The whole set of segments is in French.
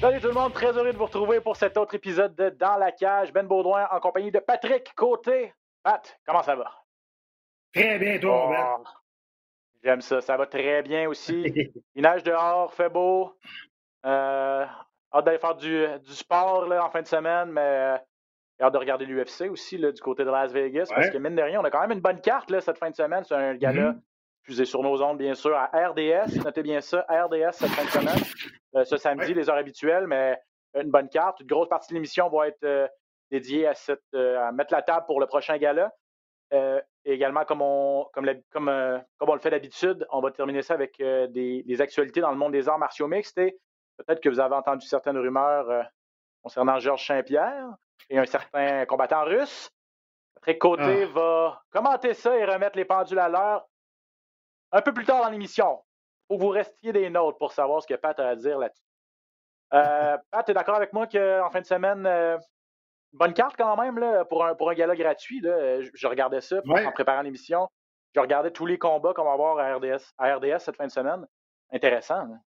Salut tout le monde, très heureux de vous retrouver pour cet autre épisode de Dans la cage. Ben Baudouin en compagnie de Patrick Côté. Pat, comment ça va? Très bien, toi, Ben. Oh, J'aime ça, ça va très bien aussi. Il neige dehors, fait beau. Euh, hâte d'aller faire du, du sport là, en fin de semaine, mais euh, hâte de regarder l'UFC aussi là, du côté de Las Vegas. Parce que mine de rien, on a quand même une bonne carte là, cette fin de semaine. C'est un gala Mhm. Diffusé sur nos ondes, bien sûr, à RDS. Notez bien ça, RDS cette fin de semaine. Euh, ce samedi, Ouais. les heures habituelles, mais une bonne carte. Une grosse partie de l'émission va être euh, dédiée à, cette, euh, à mettre la table pour le prochain gala. Euh, et également, comme on, comme, la- comme, comme on le fait d'habitude, on va terminer ça avec des, des actualités dans le monde des arts martiaux mixtes. Et peut-être que vous avez entendu certaines rumeurs concernant Georges Saint-Pierre et un certain combattant russe. Patrick Côté va commenter ça et remettre les pendules à l'heure un peu plus tard dans l'émission. Faut que vous restiez des notes pour savoir ce que Pat a à dire là-dessus. Euh, Pat, tu es d'accord avec moi qu'en fin de semaine, euh, bonne carte quand même là, pour, un, pour un gala gratuit. Là? Je, je regardais ça Ouais. en préparant l'émission. Je regardais tous les combats qu'on va avoir à RDS, à RDS cette fin de semaine. Intéressant. hein?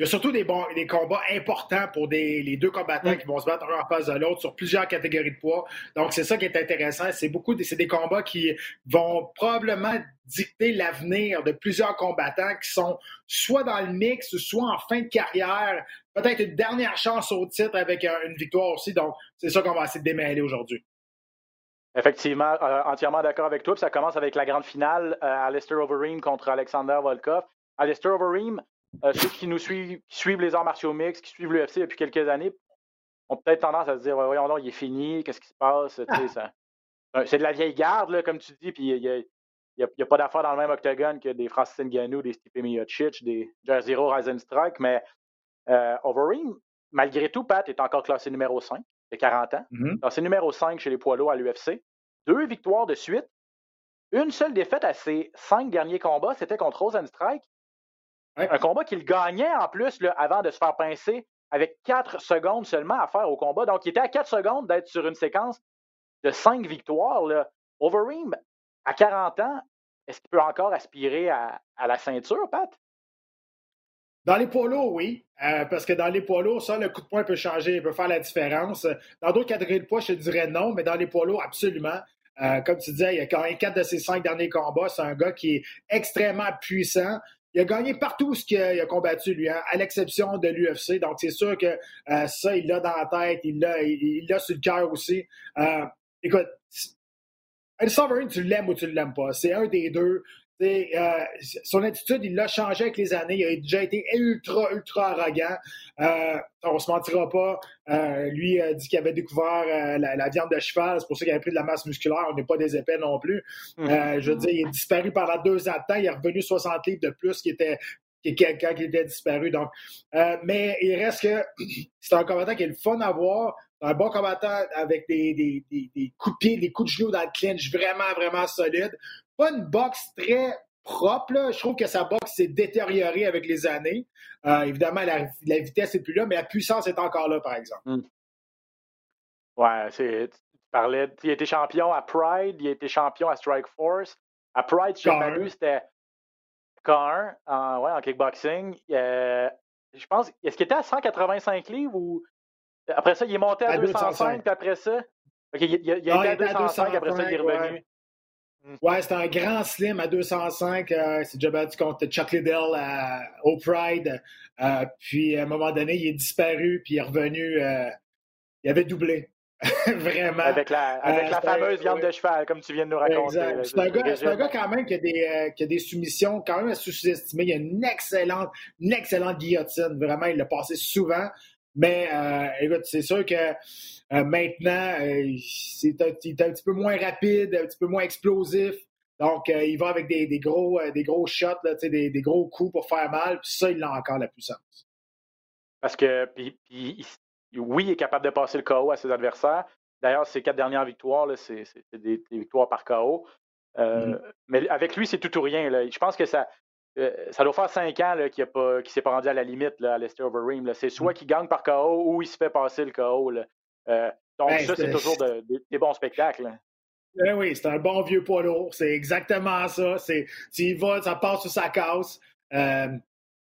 Il y a surtout des, bons, des combats importants pour des, les deux combattants Mm. qui vont se battre un en face de l'autre sur plusieurs catégories de poids. Donc, c'est ça qui est intéressant. C'est beaucoup des, c'est des combats qui vont probablement dicter l'avenir de plusieurs combattants qui sont soit dans le mix, soit en fin de carrière. Peut-être une dernière chance au titre avec euh, une victoire aussi. Donc, c'est ça qu'on va essayer de démêler aujourd'hui. Effectivement, euh, entièrement d'accord avec toi. Puis ça commence avec la grande finale, euh, Alistair Overeem contre Alexander Volkov. Alistair Overeem, euh, ceux qui nous suivent, qui suivent les arts martiaux mixtes, qui suivent l'UFC depuis quelques années, ont peut-être tendance à se dire, voyons donc, il est fini, qu'est-ce qui se passe? Euh, C'est de la vieille garde, là, comme tu dis, puis il n'y a, il y a- pas d'affaire dans le même octogone que des Francis Ngannou, des Stipe Miocic, des Jairzinho Rosenstrike, mais euh, Overeem, malgré tout, Pat est encore classé numéro 5, il a 40 ans. Mhm. C'est numéro 5 chez les poids lourds à l'UFC. Deux victoires de suite. Une seule défaite à ses cinq derniers combats, c'était contre Rosenstrike. Ouais. Un combat qu'il gagnait en plus là, avant de se faire pincer avec 4 secondes seulement à faire au combat. Donc, il était à 4 secondes d'être sur une séquence de 5 victoires. Là. Overeem, à 40 ans, est-ce qu'il peut encore aspirer à, à la ceinture, Pat? Dans les poids lourds, oui. Euh, parce que dans les poids lourds, ça, le coup de poing peut changer, il peut faire la différence. Dans d'autres catégories de poids, je te dirais non, mais dans les poids lourds, absolument. Euh, comme tu disais, il y a quand même quatre de ses cinq derniers combats. C'est un gars qui est extrêmement puissant. Il a gagné partout ce qu'il a, combattu, lui, hein, à l'exception de l'UFC. Donc, c'est sûr que euh, ça, il l'a dans la tête, il l'a il, il l'a sur le cœur aussi. Euh, écoute, El Sovereign, tu l'aimes ou tu ne l'aimes pas. C'est un des deux. Euh, son attitude, il l'a changé avec les années. Il a déjà été ultra, ultra arrogant. Euh, on se mentira pas. Euh, lui a dit qu'il avait découvert euh, la, la viande de cheval. C'est pour ça qu'il avait pris de la masse musculaire. On n'est pas des épais non plus. Euh, je veux dire, il est disparu pendant deux ans de temps. Il est revenu 60 livres de plus qu'il était qui- qui- quand il était disparu. Donc, euh, mais il reste que c'est un combattant qui est le fun à voir. Un bon combattant avec des, des, des, des coups de pied, des coups de genoux dans le clinch vraiment, vraiment solide. Pas une boxe très propre. là. Je trouve que sa boxe s'est détériorée avec les années. Euh, évidemment, la, la vitesse n'est plus là, mais la puissance est encore là, par exemple. Ouais, c'est. Tu parlais. Il a été champion à Pride, il a été champion à Strike Force. À Pride, K1. Manu, c'était K1 en, ouais, en kickboxing. Euh, je pense. Est-ce qu'il était à 185 livres ou. Après ça, il est monté à, À 205, 205. puis après ça? Il, il, il a été à 205, après ça, il est revenu. Ouais, c'était un grand slim à 205. euh, c'est déjà battu contre Chuck Liddell à- au Pride. Euh, puis à un moment donné, il est disparu, puis il est revenu. euh, il avait doublé. Vraiment. Avec la, avec Euh, la c'est- fameuse viande ouais. de cheval, comme tu viens de nous raconter. C'est un, gars, c'est un Régime. gars quand même qui a des, qui a des soumissions quand même à sous-estimer. Il a une excellente, une excellente guillotine. Vraiment, il l'a passé souvent. Mais euh, écoute, c'est sûr que euh, maintenant, euh, c'est un, il est un petit peu moins rapide, un petit peu moins explosif. Donc, euh, il va avec des, des gros, euh, des gros shots, là, des, des gros coups pour faire mal. Puis ça, il a encore la puissance. Parce que, puis, puis, il- oui, il est capable de passer le KO à ses adversaires. D'ailleurs, ses quatre dernières victoires, c'est des, des victoires par KO. Euh, Mhm. Mais avec lui, c'est tout ou rien. là. Je pense que ça, euh, ça doit faire cinq ans qu'il ne s'est pas rendu à la limite là, à Lester Overeem. C'est soit qu'il gagne par KO ou il se fait passer le KO. là. Euh, donc, Ben, ça, c'est toujours de- des- des bons spectacles. hein. Eh oui, c'est un bon vieux poids lourd. C'est exactement ça. Y vas, ça passe sur sa casse. Euh,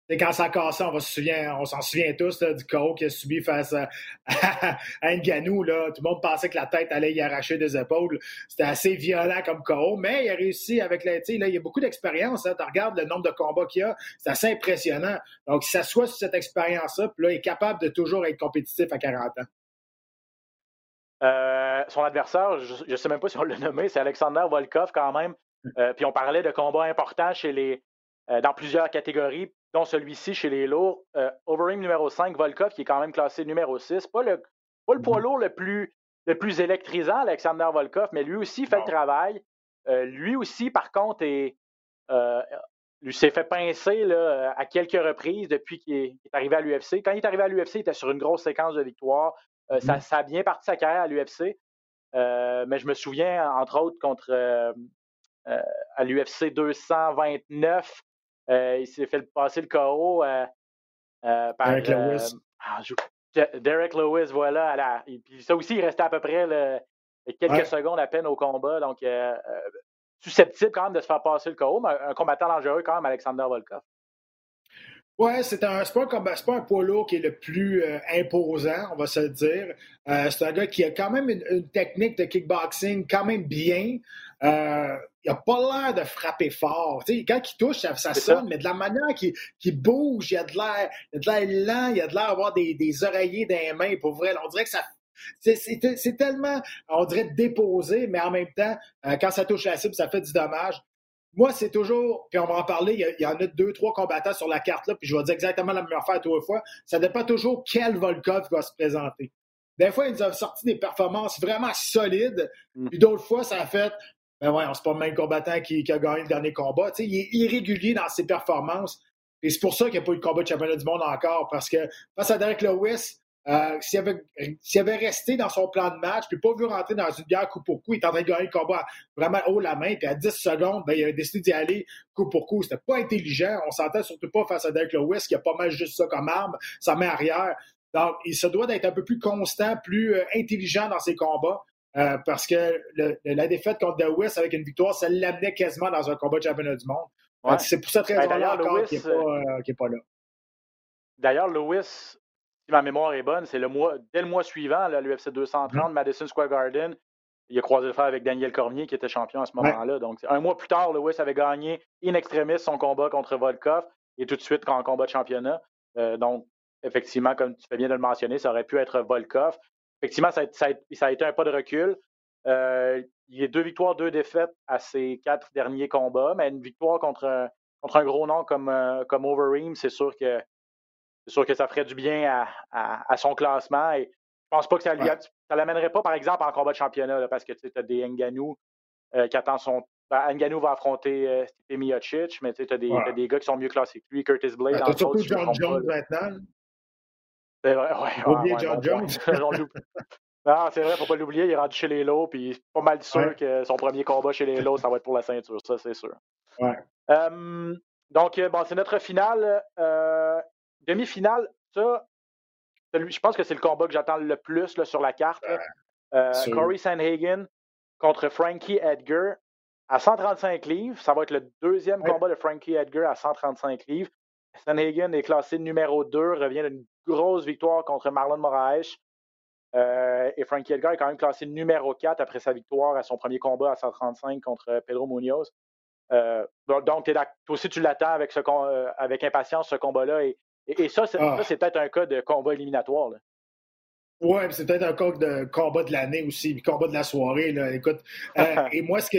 et quand ça casse, on, va se souvenir- on s'en souvient tous du KO qu'il a subi face à. Là. Tout le monde pensait que la tête allait y arracher des épaules. C'était assez violent comme KO, mais il a réussi avec la. il y a beaucoup d'expérience. Hein. Tu regardes le nombre de combats qu'il a. C'est assez impressionnant. Donc, il s'assoit sur cette expérience-là, puis là, il est capable de toujours être compétitif à 40 ans. Euh, son adversaire, je ne sais même pas si on l'a nommé, c'est Alexander Volkov quand même. Euh, puis on parlait de combats importants chez les, euh, dans plusieurs catégories, dont celui-ci chez les lourds. Euh, Overeem numéro 5, Volkov qui est quand même classé numéro 6. Pas le, pas le poids lourd le plus, le plus électrisant, Alexander Volkov, mais lui aussi fait Non. le travail. Euh, lui aussi, par contre, est, euh, lui s'est fait pincer là, à quelques reprises depuis qu'il est, arrivé à l'UFC. Quand il est arrivé à l'UFC, il était sur une grosse séquence de victoires. Euh, ça, ça a bien parti sa carrière à l'UFC. Mais je me souviens, entre autres, contre à l'UFC 229, euh, il s'est fait passer le KO euh, euh, par Derek euh, Lewis. ah, je- Derek Lewis, voilà. à la- et puis ça aussi, il restait à peu près quelques Ouais. secondes à peine au combat. Donc, euh, euh, susceptible quand même de se faire passer le KO, mais un combattant dangereux quand même, Alexander Volkov. Ouais, c'est un, c'est pas, un combat- c'est pas un poids lourd qui est le plus euh, imposant, on va se le dire. Euh, c'est un gars qui a quand même une, une technique de kickboxing quand même bien. Euh, il a pas l'air de frapper fort. Quand il touche, ça, ça C'est ça. sonne, mais de la manière qu'il bouge, il y a de l'air, il y a de l'air lent, il y a de l'air d'avoir des, des oreillers dans les mains. Pour vrai, on dirait que ça. C'est, tellement, on dirait déposé, mais en même temps, euh, quand ça touche la cible, ça fait du dommage. Moi, c'est toujours, puis on va en parler, il y, a- il y en a deux, trois combattants sur la carte là, puis je vais dire exactement la même affaire trois fois. Ça dépend toujours quel Volkov va se présenter. Des fois, ils nous ont sorti des performances vraiment solides, Mm. puis d'autres fois, ça a fait, ben ouais, c'est pas le même combattant qui, qui a gagné le dernier combat. Tu sais, il est irrégulier dans ses performances, et c'est pour ça qu'il n'y a pas eu de combat de championnat du monde encore, parce que face à Derek Lewis, euh, s'il, avait, avait resté dans son plan de match, puis pas vu rentrer dans une guerre coup pour coup, il est en train de gagner le combat vraiment haut la main, puis à 10 secondes, ben, il a décidé d'y aller coup pour coup. C'était pas intelligent. On s'entend surtout pas face à Derek Lewis, qui a pas mal juste ça comme arme, sa main arrière. Donc, il se doit d'être un peu plus constant, plus euh, intelligent dans ses combats. Euh, parce que le- la défaite contre Lewis avec une victoire, ça l'amenait quasiment dans un combat de championnat du monde. Ouais. C'est pour cette Ben, raison-là d'ailleurs, encore qu'il n'est pas, euh, est pas là. D'ailleurs, Lewis, si ma mémoire est bonne, c'est le mois, dès le mois suivant, l'UFC 230, Madison Square Garden, il a croisé le fer avec Daniel Cormier, qui était champion à ce Ouais. moment-là. Donc, un mois plus tard, Lewis avait gagné in extremis son combat contre Volkov et tout de suite en combat de championnat. Euh, donc, effectivement, comme tu fais bien de le mentionner, ça aurait pu être Volkov. Effectivement, ça a, ça a- ça a été un pas de recul. Euh, il y a deux victoires, deux défaites à ses quatre derniers combats, mais une victoire contre un, contre un gros nom comme, euh, comme Overeem, c'est sûr que c'est sûr que ça ferait du bien à, à- à son classement. Et je pense pas que ça, lui- Ouais. ça l'amènerait pas, par exemple, en combat de championnat, là, parce que tu as des Nganou euh, qui attendent son. Ben, Ngannou va affronter Stipe Miocic, mais tu as des, Ouais. t'as des gars qui sont mieux classés que lui, Curtis Blade. Ben, T'as surtout John Jones maintenant. C'est vrai, ouais, John Jones. non, c'est vrai, faut pas l'oublier, il est rendu chez les lots, puis pas mal sûr Ouais. que son premier combat chez les lots, ça va être pour la ceinture, ça c'est sûr. Ouais. Euh, donc, euh, bon, c'est notre finale. Euh, demi-finale, ça, je pense que c'est le combat que j'attends le plus là, sur la carte. Euh. Corey Sanhagen contre Frankie Edgar à 135 livres. Ça va être le deuxième Ouais. combat de Frankie Edgar à 135 livres. Sanhagen est classé numéro 2, revient d'une grosse victoire contre Marlon Moraes. et Frankie Edgar est quand même classé numéro 4 après sa victoire à son premier combat à 135 contre Pedro Munoz. donc, toi aussi, tu l'attends avec, avec impatience, ce combat-là. Et, et, ça, ah. c'est peut-être un cas de combat éliminatoire. Oui, c'est peut-être un cas de combat de l'année aussi, puis combat de la soirée. Là. Écoute, et moi, ce que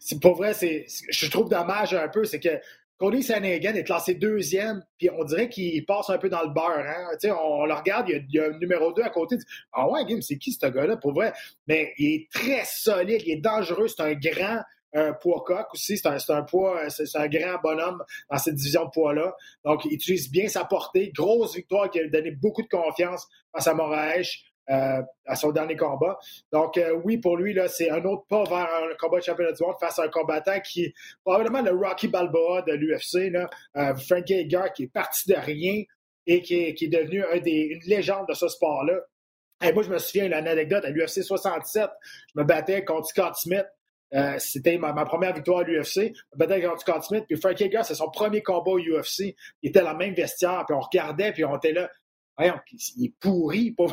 c'est pour vrai, c'est je trouve dommage un peu, c'est que Cody Sanagan est classé deuxième, puis on dirait qu'il passe un peu dans le beurre. Hein? On, on, le regarde, il y, a, un numéro 2 à côté. Ah ouais, Game, c'est qui ce gars-là, pour vrai? Mais il est très solide, il est dangereux, c'est un grand un poids coq aussi. C'est un, un, poids, c'est un grand bonhomme dans cette division de poids-là. Donc, il utilise bien sa portée. Grosse victoire qui a donné beaucoup de confiance face à Moraes. Euh, à son dernier combat. Donc, euh, oui, pour lui, là, c'est un autre pas vers un combat de championnat du monde face à un combattant qui probablement le Rocky Balboa de l'UFC, euh, Frankie Edgar, qui est parti de rien et qui est, devenu une légende de ce sport-là. Et moi, je me souviens d'une anecdote à l'UFC 67. Je me battais contre Scott Smith. Euh, c'était ma, première victoire à l'UFC. Je me battais contre Scott Smith. Puis Frankie Edgar, c'est son premier combat au UFC. Il était dans la même vestiaire. Puis on regardait, puis on était là voyons, il est pourri. Pour...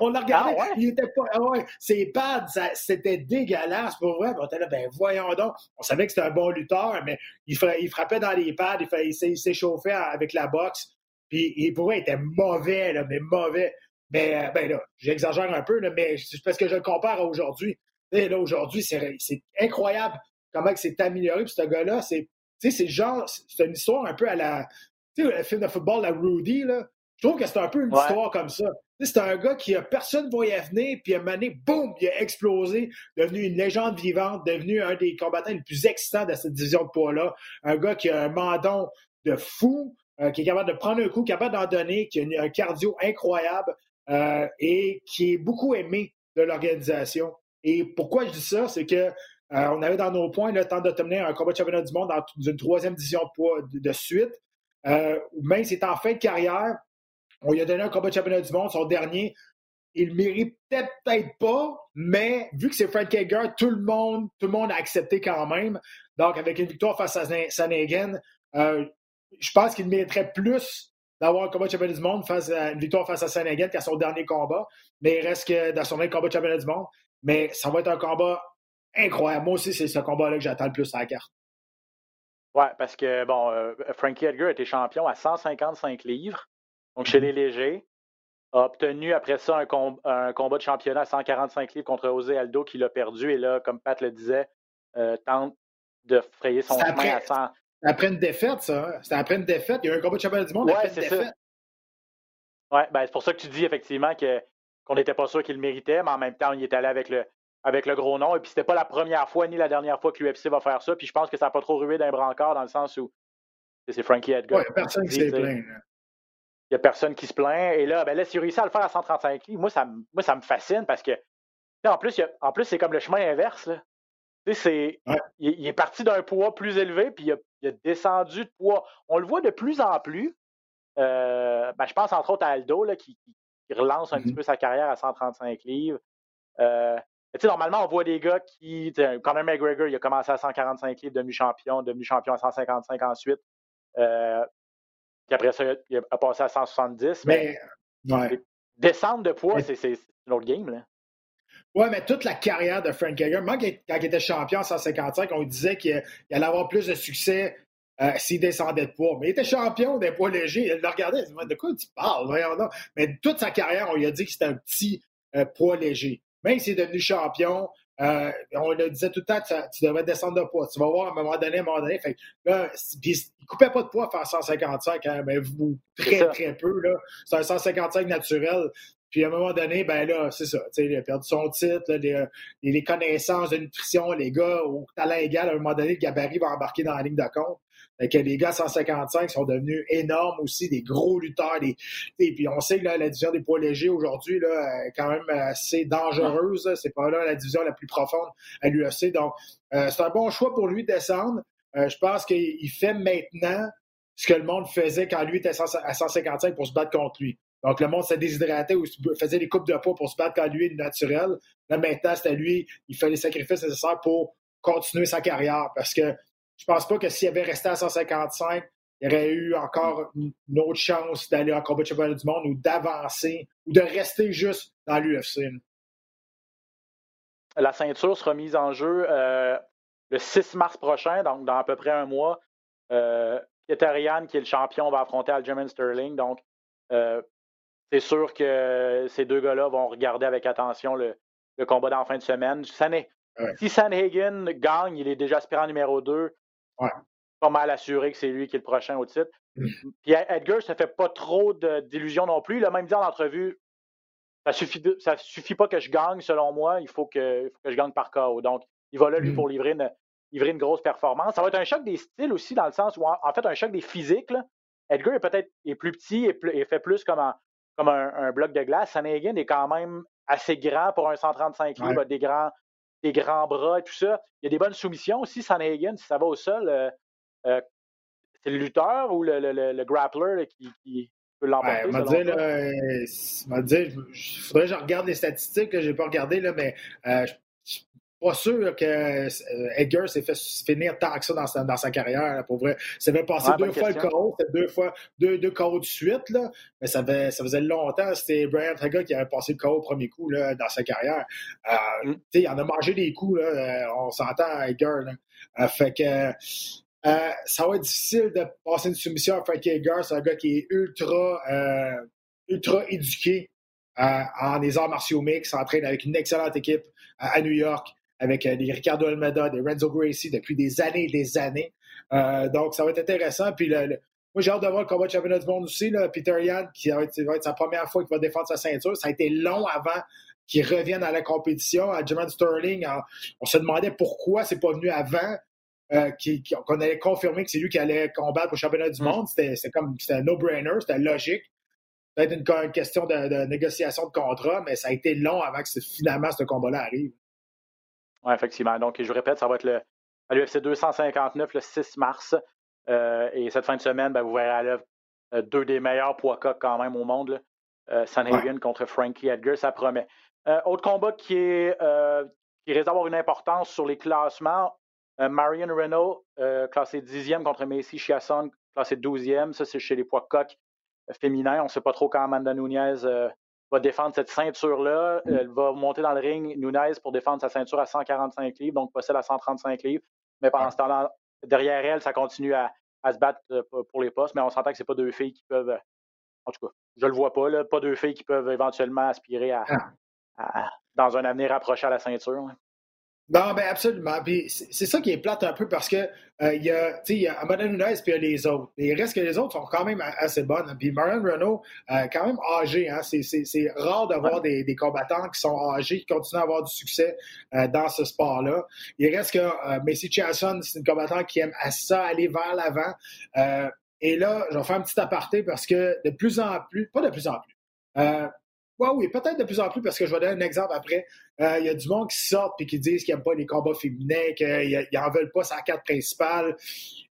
on l'a regardé, ah il était pas. Ah ouais, ses pads, c'était dégueulasse pour vrai. On était là, ben voyons donc. On savait que c'était un bon lutteur, mais il, frappait dans les pads, il, s'échauffait avec la boxe. Puis il, pour vrai, il était mauvais, là, mais mauvais. Mais euh, ben là, j'exagère un peu, là, mais c'est parce que je le compare à aujourd'hui. Là, aujourd'hui, c'est incroyable comment il s'est amélioré. Puis ce gars-là, c'est. Tu sais, c'est genre, c'est une histoire un peu à la. Tu sais, le film de football, la Rudy, là. Je trouve que c'est un peu une histoire comme ça. C'est un gars qui a personne voyait venir, puis à un moment donné, boum, il a explosé, devenu une légende vivante, devenu un des combattants les plus excitants de cette division de poids-là. Un gars qui a un mandon de fou, euh, qui est capable de prendre un coup, capable d'en donner, qui a un cardio incroyable euh, et qui est beaucoup aimé de l'organisation. Et pourquoi je dis ça, c'est que euh, on avait dans nos points le temps d'obtenir un combat de championnat du monde dans une troisième division de poids de, suite. même si c'est en fin de carrière, on lui a donné un combat de championnat du monde, son dernier. Il le méritait peut-être pas, mais vu que c'est Frank Hager, tout le monde, tout le monde a accepté quand même. Donc, avec une victoire face à Sanegan, euh, je pense qu'il mériterait plus d'avoir un combat de championnat du monde face à une victoire face à Sanegan qu'à son dernier combat. Mais il reste dans son dernier combat de championnat du monde. Mais ça va être un combat incroyable. Moi aussi, c'est ce combat-là que j'attends le plus à la carte. Oui, parce que, bon, euh, Frankie Edgar était champion à 155 livres donc chez les légers, a obtenu après ça un, combat de championnat à 145 livres contre José Aldo qui l'a perdu. Et là, comme Pat le disait, euh, tente de frayer son chemin à 100. Après une défaite, ça. Hein? C'était après une défaite. Il y a eu un combat de championnat du monde après une défaite. Oui, ben, c'est pour ça que tu dis effectivement que, qu'on n'était pas sûr qu'il le méritait, mais en même temps, il est allé avec le, avec le gros nom. Et puis, c'était pas la première fois ni la dernière fois que l'UFC va faire ça. Puis, je pense que ça n'a pas trop rué d'un brancard dans le sens où c'est Frankie Edgar. Oui, personne qui s'est plaint. Il n'y a personne qui se plaint. Et là, ben là, s'il réussit à le faire à 135 livres, moi, ça, moi, ça me fascine parce que, en plus, en plus c'est comme le chemin inverse. C'est, il, est parti d'un poids plus élevé, puis il a, descendu de poids. On le voit de plus en plus. Euh, ben, je pense entre autres à Aldo, là, qui, relance un petit mm-hmm. peu sa carrière à 135 livres. Euh, normalement, on voit des gars qui. Conor McGregor, il a commencé à 145 livres, devenu champion, devenu champion à 155 ensuite. Euh, puis après ça, il a passé à 170. Mais, descendre de poids, c'est une autre game. Là. Ouais, mais toute la carrière de Frank Hager, moi, quand il était champion en 155, on disait qu'il allait avoir plus de succès euh, s'il descendait de poids. Mais il était champion des poids légers. Il le regardait, il dit De quoi tu parles? Mais toute sa carrière, on lui a dit que c'était un petit euh, poids léger. Même s'il est devenu champion, euh, on le disait tout le temps, tu, devrais descendre de poids. Tu vas voir à un moment donné, à un moment donné. Fait, là, il ne coupait pas de poids à faire 155, hein, mais vous, très, très peu. C'est un 155 naturel. Puis à un moment donné, ben là, c'est ça. Il a perdu son titre, les, les, connaissances de nutrition, les gars au talent égal, à un moment donné, le gabarit va embarquer dans la ligne de compte. Que les gars 155 sont devenus énormes aussi, des gros lutteurs. Des, puis on sait que la division des poids légers aujourd'hui est quand même assez dangereuse. C'est pas là la division la plus profonde à l'UFC. Donc, euh, c'est un bon choix pour lui de descendre. Euh, je pense qu'il fait maintenant ce que le monde faisait quand lui était à 155 pour se battre contre lui. Donc, le monde s'est déshydraté ou faisait des coupes de poids pour se battre quand lui est naturel. Là, maintenant, c'était lui, il fait les sacrifices nécessaires pour continuer sa carrière parce que je pense pas que s'il avait resté à 155, il aurait eu encore une, autre chance d'aller en combat de championnat du monde ou d'avancer ou de rester juste dans l'UFC. La ceinture sera mise en jeu euh, le 6 mars prochain, donc dans à peu près un mois. Euh, qui est le champion, va affronter Aljamain Sterling. Donc, euh, c'est sûr que ces deux gars-là vont regarder avec attention le, combat d'en fin de semaine. Si Sanhagen gagne, il est déjà aspirant numéro 2. Ouais. Pas mal assuré que c'est lui qui est le prochain au titre. Mm. Puis Edgar, ça fait pas trop d'illusions non plus. Il a même dit en entrevue ça suffit, ça suffit pas que je gagne, selon moi. Il faut que, je gagne par KO. Donc, il va là, lui, mm. pour livrer une, livrer une grosse performance. Ça va être un choc des styles aussi, dans le sens où, en, fait, un choc des physiques. Edgar est peut-être est plus petit et, fait plus comme, comme un, bloc de glace. Sanagan est quand même assez grand pour un 135 livres, des grands, des grands bras et tout ça. Il y a des bonnes soumissions aussi. Sanagan, si ça va au sol, euh, euh, c'est le lutteur ou le, grappler qui, peut l'emporter. Ouais, m'a dit, il faudrait que je regarde les statistiques, je n'ai pas regardé, là, mais euh, pas sûr que euh, Edgar s'est fait finir tant que ça dans sa, dans sa carrière, pour vrai. Ça avait passé deux fois le KO, c'était deux fois deux, deux KO de suite, là, mais ça, avait, ça faisait longtemps. C'était Brian Traga qui avait passé le KO au premier coup là, dans sa carrière. Euh, mm. Il en a mangé des coups, là, euh, on s'entend Edgar. Là. fait que ça va être difficile de passer une soumission à Frankie Edgar. C'est un gars qui est ultra, ultra éduqué en des arts martiaux mix, s'entraîne avec une excellente équipe à New York avec euh, les Ricardo Almeida, des Renzo Gracie depuis des années et des années. Euh, donc, ça va être intéressant. Puis, le, moi, j'ai hâte de voir le combat de championnat du monde aussi. Là, Peter Yan, qui va être, sa première fois qu'il va défendre sa ceinture. Ça a été long avant qu'il revienne à la compétition. À Jermaine Sterling, on, se demandait pourquoi c'est pas venu avant. Euh, qu'on allait confirmer que c'est lui qui allait combattre au championnat du mm. monde. C'était comme c'était un no-brainer, c'était logique. Peut-être une, une, question de, de, négociation de contrat, mais ça a été long avant que finalement ce combat-là arrive. Oui, effectivement. Donc, je répète, ça va être le, à l'UFC 259 le 6 mars. Euh, et cette fin de semaine, ben, vous verrez à l'œuvre euh, deux des meilleurs poids quand même au monde. Là. Euh, Sanhagen contre Frankie Edgar, ça promet. autre combat qui, est, qui risque d'avoir une importance sur les classements. Marion Renault, classé 10e contre Macy Chiasson, classé 12e. Ça, c'est chez les poids coqs féminins. On ne sait pas trop quand Amanda Nunez va défendre cette ceinture-là. Mm. Elle va monter dans le ring, Nunez, pour défendre sa ceinture à 145 livres, donc possède à 135 livres. Mais pendant ce temps-là, derrière elle, ça continue à, se battre euh, pour les postes, mais on s'entend que ce pas deux filles qui peuvent. Euh, en tout cas, je le vois pas, là, pas deux filles qui peuvent éventuellement aspirer à, ah. dans un avenir rapproché à la ceinture. Non, ben absolument. Puis c'est ça qui est plate un peu parce que euh, il y a, il y a Amanda Nunes puis il y a les autres. Et il reste que les autres sont quand même assez bonnes. Puis Marion Renault, euh, quand même âgé. Hein? C'est rare d'avoir des, des, combattants qui sont âgés, qui continuent à avoir du succès euh, dans ce sport-là. Il reste que euh, Messi Chasson, c'est une combattante qui aime à ça aller vers l'avant. Euh, et là, je vais faire un petit aparté parce que de plus en plus, pas de plus en plus, Ouais, oui, peut-être de plus en plus, parce que je vais donner un exemple après. Euh, il y a du monde qui sort et qui disent qu'ils n'aiment pas les combats féminins, qu'ils n'en veulent pas sa carte principale.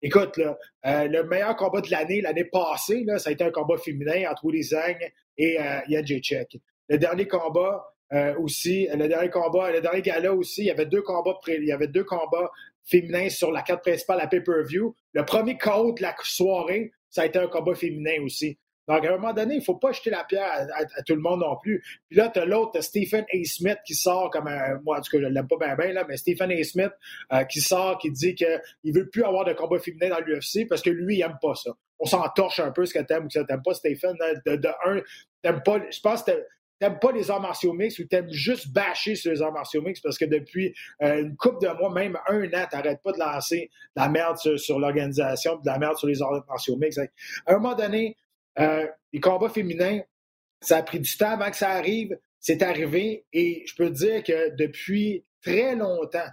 Écoute, là, euh, le meilleur combat de l'année, l'année passée, ça a été un combat féminin entre Willy Zhang et euh, Yan Le dernier combat euh, aussi, le dernier combat, le dernier gala aussi, il y avait deux combats il y avait deux combats féminins sur la carte principale à pay-per-view. Le premier code de la soirée, ça a été un combat féminin aussi. Donc, à un moment donné, il ne faut pas jeter la pierre à, tout le monde non plus. Puis là, tu as l'autre, Stephen A. Smith, qui sort comme un. Moi, en tout cas, je ne l'aime pas bien, bien, là, mais Stephen A. Smith euh, qui sort, qui dit qu'il ne veut plus avoir de combat féminin dans l'UFC parce que lui, il n'aime pas ça. On s'en torche un peu ce que tu aimes ou que tu n'aimes pas, Stephen. De, de un, t'aimes pas. Je pense que t'aimes pas les arts martiaux mix ou t'aimes juste bâcher sur les arts martiaux mix parce que depuis euh, une couple de mois, même un an, t'arrêtes pas de lancer de la merde sur, l'organisation, de la merde sur les arts martiaux mix. À un moment donné, euh, les combats féminins, ça a pris du temps avant que ça arrive. C'est arrivé et je peux dire que depuis très longtemps,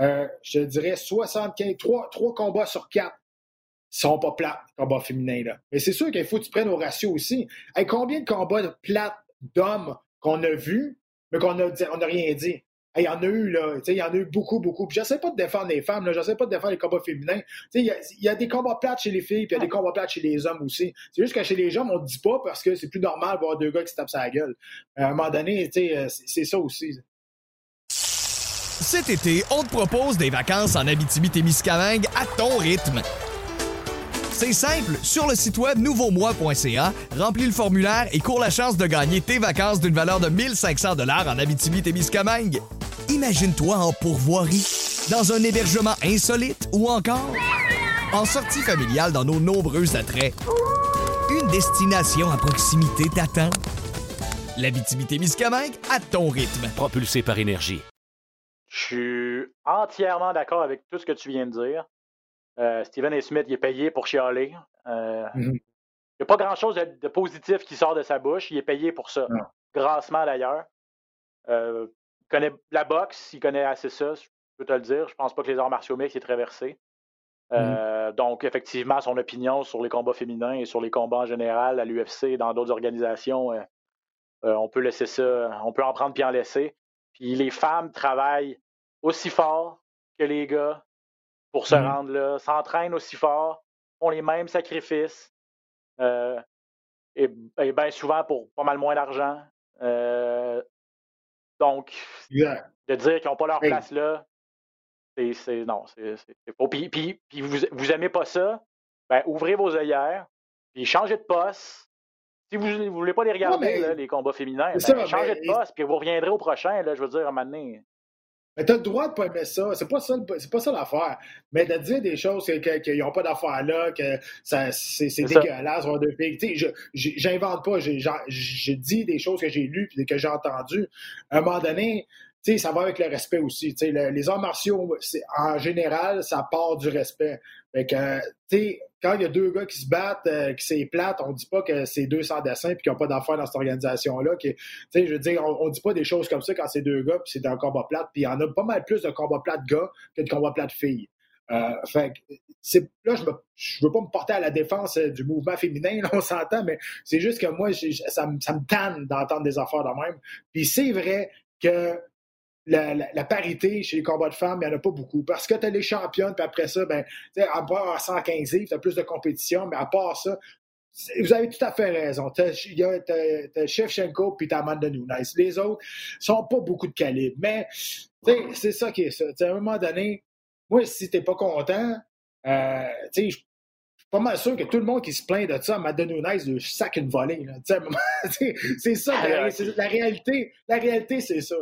euh, je dirais 75, 3, combats sur 4 sont pas plates, les combats féminins. Là. Mais c'est sûr qu'il faut que tu prennes au ratio aussi. combien de combats plates d'hommes qu'on a vus, mais qu'on n'a rien dit? Il y en a eu, là. Il y en a eu beaucoup, beaucoup. Puis j'essaie pas de défendre les femmes, là. J'essaie pas de défendre les combats féminins. Il y, y, a des combats plates chez les filles, puis il y a des combats plates chez les hommes aussi. C'est juste que chez les hommes, on ne dit pas parce que c'est plus normal de voir deux gars qui se tapent sa gueule. À un moment donné, euh, c'est ça aussi. Cet été, on te propose des vacances en Abitibi-Témiscamingue à ton rythme. C'est simple, sur le site web nouveaumois.ca, remplis le formulaire et cours la chance de gagner tes vacances d'une valeur de 1500 dollars en Abitibi-Témiscamingue. Imagine-toi en pourvoirie, dans un hébergement insolite ou encore en sortie familiale dans nos nombreux attraits. Une destination à proximité t'attend. L'Abitibi-Témiscamingue à ton rythme. Propulsé par énergie. Je suis entièrement d'accord avec tout ce que tu viens de dire. Euh, Steven A. Smith, il est payé pour chialer. Euh, Mhm. Il n'y a pas grand-chose de, de positif qui sort de sa bouche. Il est payé pour ça. Non. Grassement, d'ailleurs. Euh, il connaît la boxe, il connaît assez ça, je peux te le dire. Je pense pas que les arts martiaux mixtes est très versé. Euh, Donc, effectivement, son opinion sur les combats féminins et sur les combats en général à l'UFC et dans d'autres organisations, euh, euh, on peut laisser ça, on peut en prendre puis en laisser. Puis les femmes travaillent aussi fort que les gars pour se Mhm. rendre là, s'entraînent aussi fort, font les mêmes sacrifices, euh, et, bien souvent pour pas mal moins d'argent. Euh, donc, de dire qu'ils n'ont pas leur Hey. place là, c'est, non, c'est, faux. Puis, puis- puis vous, vous aimez pas ça, ben, ouvrez vos œillères, puis changez de poste. Si vous ne voulez pas les regarder, mais- là, les combats féminins, ben, ça, changez mais- de poste, puis vous reviendrez au prochain, là, je veux dire, à un moment donné. Mais t'as le droit de pas aimer ça. C'est pas ça, c'est pas ça l'affaire. Mais de dire des choses que- que- qu'ils n'ont pas d'affaire là, que ça, c'est, dégueulasse, voir deux filles. Tu sais, j'invente pas. Je dis des choses que j'ai lues et que j'ai entendues. À un moment donné, tu sais, ça va avec le respect aussi. Tu sais, le- les arts martiaux, c'est- en général, ça part du respect. Fait que, tu sais, quand il y a deux gars qui se battent, euh, qui s'éplatent, on dit pas que c'est deux sans dessin puis qu'ils n'ont pas d'affaires dans cette organisation-là. Tu sais, je veux dire, on, on dit pas des choses comme ça quand c'est deux gars puis c'est un combat plate. Puis il y en a pas mal plus de combats plates gars que de combats plates filles. Euh, fait c'est, là, je, me, je veux pas me porter à la défense euh, du mouvement féminin, là, on s'entend, mais c'est juste que moi, ça, ça me tanne d'entendre des affaires de même. Puis c'est vrai que la, la- la parité chez les combats de femmes, il n'y en a pas beaucoup. Parce que tu as les championnes, puis après ça, ben, à part à 115 livres, tu as plus de compétition, mais à part ça, vous avez tout à fait raison. T'as il y a- t'as- Shevchenko puis t'as Amanda Nunes. Les autres sont pas beaucoup de calibre. Mais c'est ça qui est ça. À un moment donné, moi, si t'es pas content, euh, je suis pas mal sûr que tout le monde qui se plaint de ça, Amanda Nunes, le sac une volée. c'est ça, la, c'est- la réalité. La réalité, c'est ça.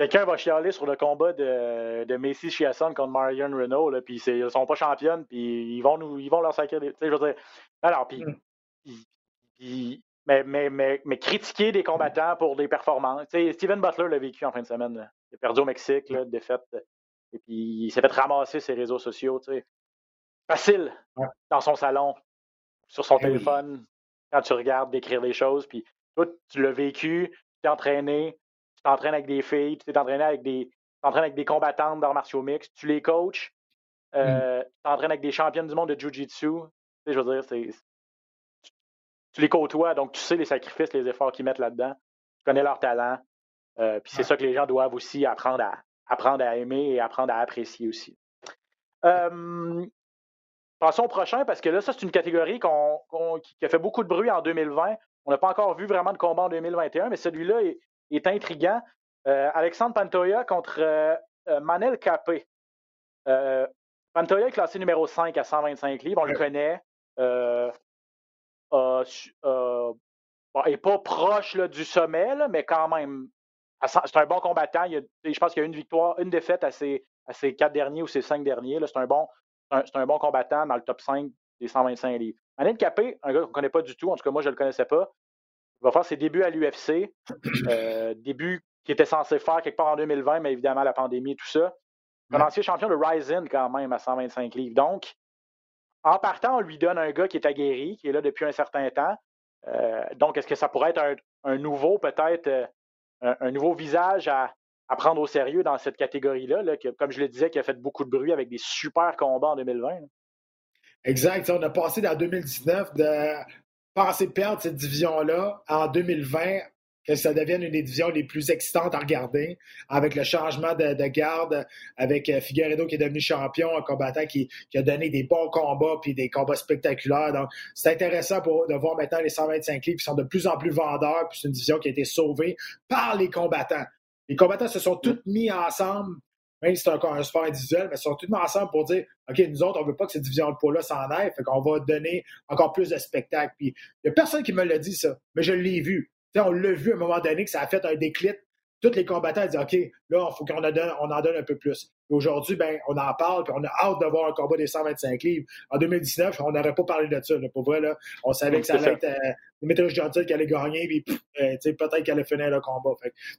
Quelqu'un va chialer sur le combat de, de Macy Chiasson contre Marion Renault, puis ils sont pas championnes, puis ils vont nous, ils vont leur sacrer des. Tu sais, je veux dire. Alors, puis. Mm. mais, mais, mais, mais critiquer des combattants pour des performances. Steven Butler l'a vécu en fin de semaine. là. Il a perdu au Mexique, là, défaite. Et puis il s'est fait ramasser ses réseaux sociaux. Facile Ouais. dans son salon, sur son oui. téléphone, quand tu regardes d'écrire des choses. Puis toi, tu l'as vécu, tu t'es entraîné, tu t'entraînes avec des filles, tu t'es entraîné avec des, t'entraînes avec des combattantes d'arts martiaux mixtes, tu les coaches, euh, tu t'entraînes avec des championnes du monde de Jiu-Jitsu. Tu sais, je veux dire, c'est, tu, tu les côtoies, donc tu sais les sacrifices, les efforts qu'ils mettent là-dedans. Tu connais leur talent. Euh, puis c'est Ouais. ça que les gens doivent aussi apprendre à, apprendre à aimer et apprendre à apprécier aussi. Euh, passons au prochain, parce que là, ça, c'est une catégorie qu'on, qu'on- qui qui a fait beaucoup de bruit en 2020. On n'a pas encore vu vraiment de combat en 2021, mais celui-là est, est intriguant. Euh, Alexandre Pantoya contre euh, euh, Manel Capé. Pantoya est classé numéro 5 à 125 livres, on le connaît. Euh, a su- a- bon, est pas proche là, du sommet, là, mais quand même, c'est un bon combattant. Il a- je pense qu'il y a une victoire, une défaite à ses, à ses quatre derniers ou ses cinq derniers. C'est un, bon, un, c'est un bon combattant dans le top 5 des 125 livres. Manel Capé, un gars qu'on ne connaît pas du tout, en tout cas moi je ne le connaissais pas, il va faire ses débuts à l'UFC. Euh, début qu'il était censé faire quelque part en 2020, mais évidemment la pandémie et tout ça. Un Ouais. ancien champion de Ryzen quand même à 125 livres. Donc, en partant, on lui donne un gars qui est aguerri, qui est là depuis un certain temps. Euh, donc, est-ce que ça pourrait être un, un nouveau, peut-être, euh, un, un nouveau visage à, à prendre au sérieux dans cette catégorie-là, là, que, comme je le disais, qui a fait beaucoup de bruit avec des super combats en 2020? là? Exact. On a passé dans 2019 de penser perdre cette division-là en 2020, que ça devienne une des divisions les plus excitantes à regarder, avec le changement de, de garde, avec euh, Figueredo qui est devenu champion, un combattant qui, qui a donné des bons combats puis des combats spectaculaires. Donc, c'est intéressant pour, de voir maintenant les 125 livres qui sont de plus en plus vendeurs, puis c'est une division qui a été sauvée par les combattants. Les combattants se sont tous mis ensemble même si c'est encore un sport individuel, mais sont tous ensemble pour dire OK, nous autres, on veut pas que cette division de poids-là s'en aille, fait qu'on va donner encore plus de spectacles. Puis il n'y a personne qui me l'a dit, ça, mais je l'ai vu. on l'a vu à un moment donné que ça a fait un déclic tous les combattants disent OK, là, il faut qu'on en, donne, on en donne un peu plus. Aujourd'hui, ben, on en parle, puis on a hâte de voir un combat des 125 livres. En 2019, on n'aurait pas parlé de ça. Là, pour vrai, là, on savait que ça allait être euh, Gentil qui allait gagner, puis euh, peut-être qu'elle allait finir le combat.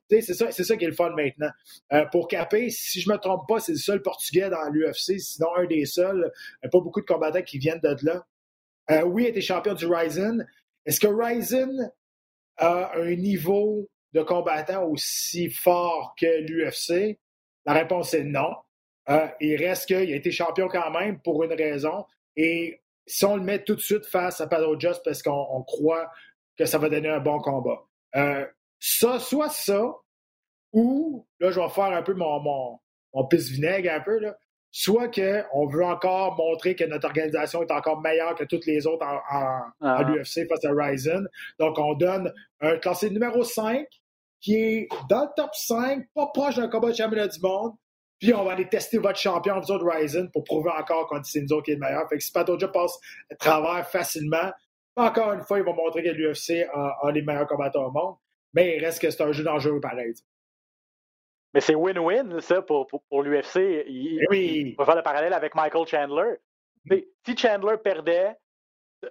c'est ça, c'est ça qui est le fun maintenant. Euh, pour Capé, si je me trompe pas, c'est le seul Portugais dans l'UFC, sinon un des seuls. Il pas beaucoup de combattants qui viennent de là. Euh, oui, il était champion du Ryzen. Est-ce que Ryzen a un niveau de combattants aussi fort que l'UFC? La réponse est non. Euh, il reste qu'il a été champion quand même pour une raison. Et si on le met tout de suite face à Pedro Just parce qu'on croit que ça va donner un bon combat. Euh, ça, soit ça, ou, là, je vais faire un peu mon, mon, mon pisse-vinaigre un peu, là, soit qu'on veut encore montrer que notre organisation est encore meilleure que toutes les autres en, en, ah. l'UFC face à Ryzen. Donc, on donne un classé numéro 5 qui est dans le top 5, pas proche d'un combat de championnat du monde. Puis on va aller tester votre champion, vous autres Ryzen, pour prouver encore qu'on c'est nous autres qui est le meilleur. Fait que si Patoja passe à travers facilement, encore une fois, il va montrer que l'UFC a, les meilleurs combattants au monde. Mais il reste que c'est un jeu dangereux pareil. Mais c'est win-win, ça, pour, pour, l'UFC. Il, oui. va faire le parallèle avec Michael Chandler. Mais si Chandler perdait,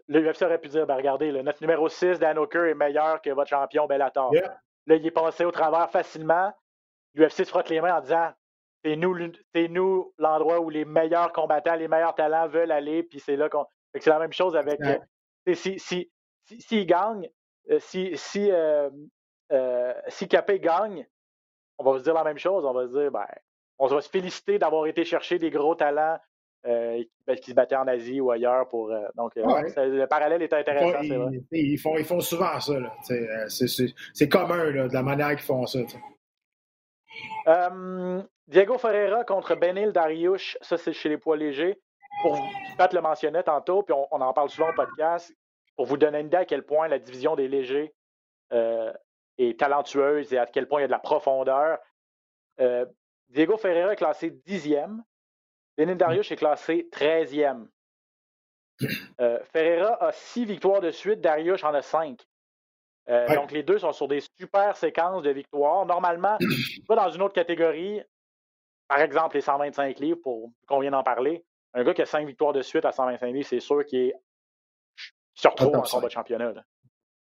l'UFC aurait pu dire ben regardez, le, notre numéro 6, Dan Hooker, est meilleur que votre champion Bellator. Là, il est passé au travers facilement. L'UFC se frotte les mains en disant c'est nous, c'est nous l'endroit où les meilleurs combattants, les meilleurs talents veulent aller, puis c'est là qu'on. C'est la même chose avec. Euh, si, si, si, si gagne, euh, si, si, euh, si Capé gagne, on va se dire la même chose. On va se dire, ben, on va se féliciter d'avoir été chercher des gros talents euh, qui se battaient en Asie ou ailleurs. pour euh, Donc, euh, le parallèle est intéressant. ils, font, ils font souvent ça. C'est commun de la manière qu'ils font ça. Diego Ferreira contre Benil Dariush, ça c'est chez les poids légers. Pour, Pat le mentionnait tantôt, puis on, en parle souvent au podcast, pour vous donner une idée à quel point la division des légers est talentueuse et à quel point il y a de la profondeur. Diego Ferreira est classé dixième Denis Darius est classé 13e. Euh, Ferreira a six victoires de suite, Darius en a cinq. Euh, donc, les deux sont sur des super séquences de victoires. Normalement, pas dans une autre catégorie, par exemple les 125 livres, pour qu'on vienne d'en parler, un gars qui a cinq victoires de suite à 125 livres, c'est sûr qu'il est sur trop en combat de championnat.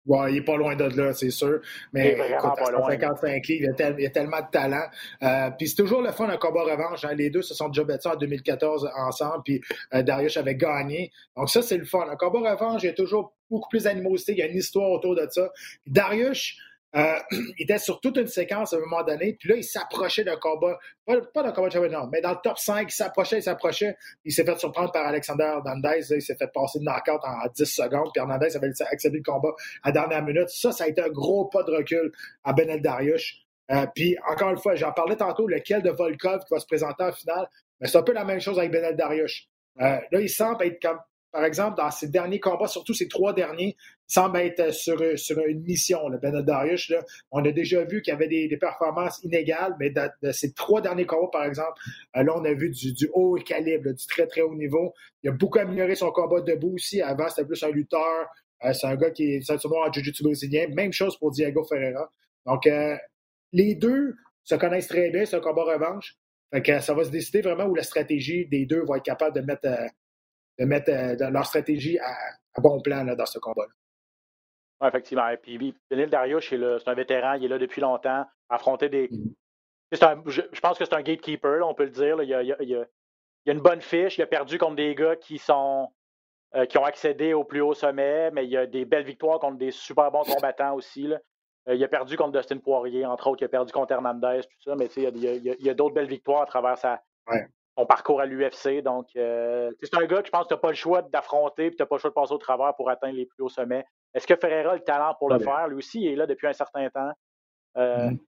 Ouais, il n'est pas loin de là, c'est sûr. Mais écoute, à 55 livres, il y, a tellement de talent. Euh, puis c'est toujours le fun un combat revanche. Hein. Les deux se sont déjà battus en 2014 ensemble, puis euh, Darius avait gagné. Donc ça, c'est le fun. Un combat revanche, il y a toujours beaucoup plus d'animosité, il y a une histoire autour de ça. Darius, euh, il était sur toute une séquence à un moment donné, puis là, il s'approchait d'un combat, pas, d'un combat de championnat, mais dans le top 5, il s'approchait, il s'approchait. Il s'est fait surprendre par Alexander Hernandez, il s'est fait passer de knockout en 10 secondes, puis Hernandez avait accepté le combat à la dernière minute. Ça, ça a été un gros pas de recul à Benel Darius. Euh, puis, encore une fois, j'en parlais tantôt, lequel de Volkov qui va se présenter en finale, mais c'est un peu la même chose avec Benel Darius. Euh, là, il semble être comme par exemple, dans ses derniers combats, surtout ces trois derniers, il semble être sur, sur une mission, le Ben Darius. On a déjà vu qu'il y avait des, performances inégales, mais de, ces trois derniers combats, par exemple, euh, là, on a vu du, haut calibre, du très, très haut niveau. Il a beaucoup amélioré son combat debout aussi. Avant, c'était plus un lutteur. Euh, c'est un gars qui est ceinture en jiu-jitsu brésilien. Même chose pour Diego Ferreira. Donc, euh, les deux se connaissent très bien, c'est un combat revanche. Fait que ça va se décider vraiment où la stratégie des deux va être capable de mettre de mettre euh, leur stratégie à, bon plan dans ce combat-là. Oui, effectivement. Et puis, Benil Darius, c'est un vétéran, il est là depuis longtemps, affronter des. Mm-hmm. je, pense que c'est un gatekeeper, on peut le dire. Il, y a, une bonne fiche. Il a perdu contre des gars qui sont euh, qui ont accédé au plus haut sommet, mais il y a des belles victoires contre des super bons combattants aussi. Euh, il a perdu contre Dustin Poirier, entre autres, il a perdu contre Hernandez, tout ça, mais il y a, d'autres belles victoires à travers sa, son parcours à l'UFC. Donc, euh, c'est un gars que je pense que tu n'as pas le choix d'affronter et tu n'as pas le choix de passer au travers pour atteindre les plus hauts sommets. Est-ce que Ferreira a le talent pour le faire? Lui aussi, il est là depuis un certain temps. Euh, mm-hmm.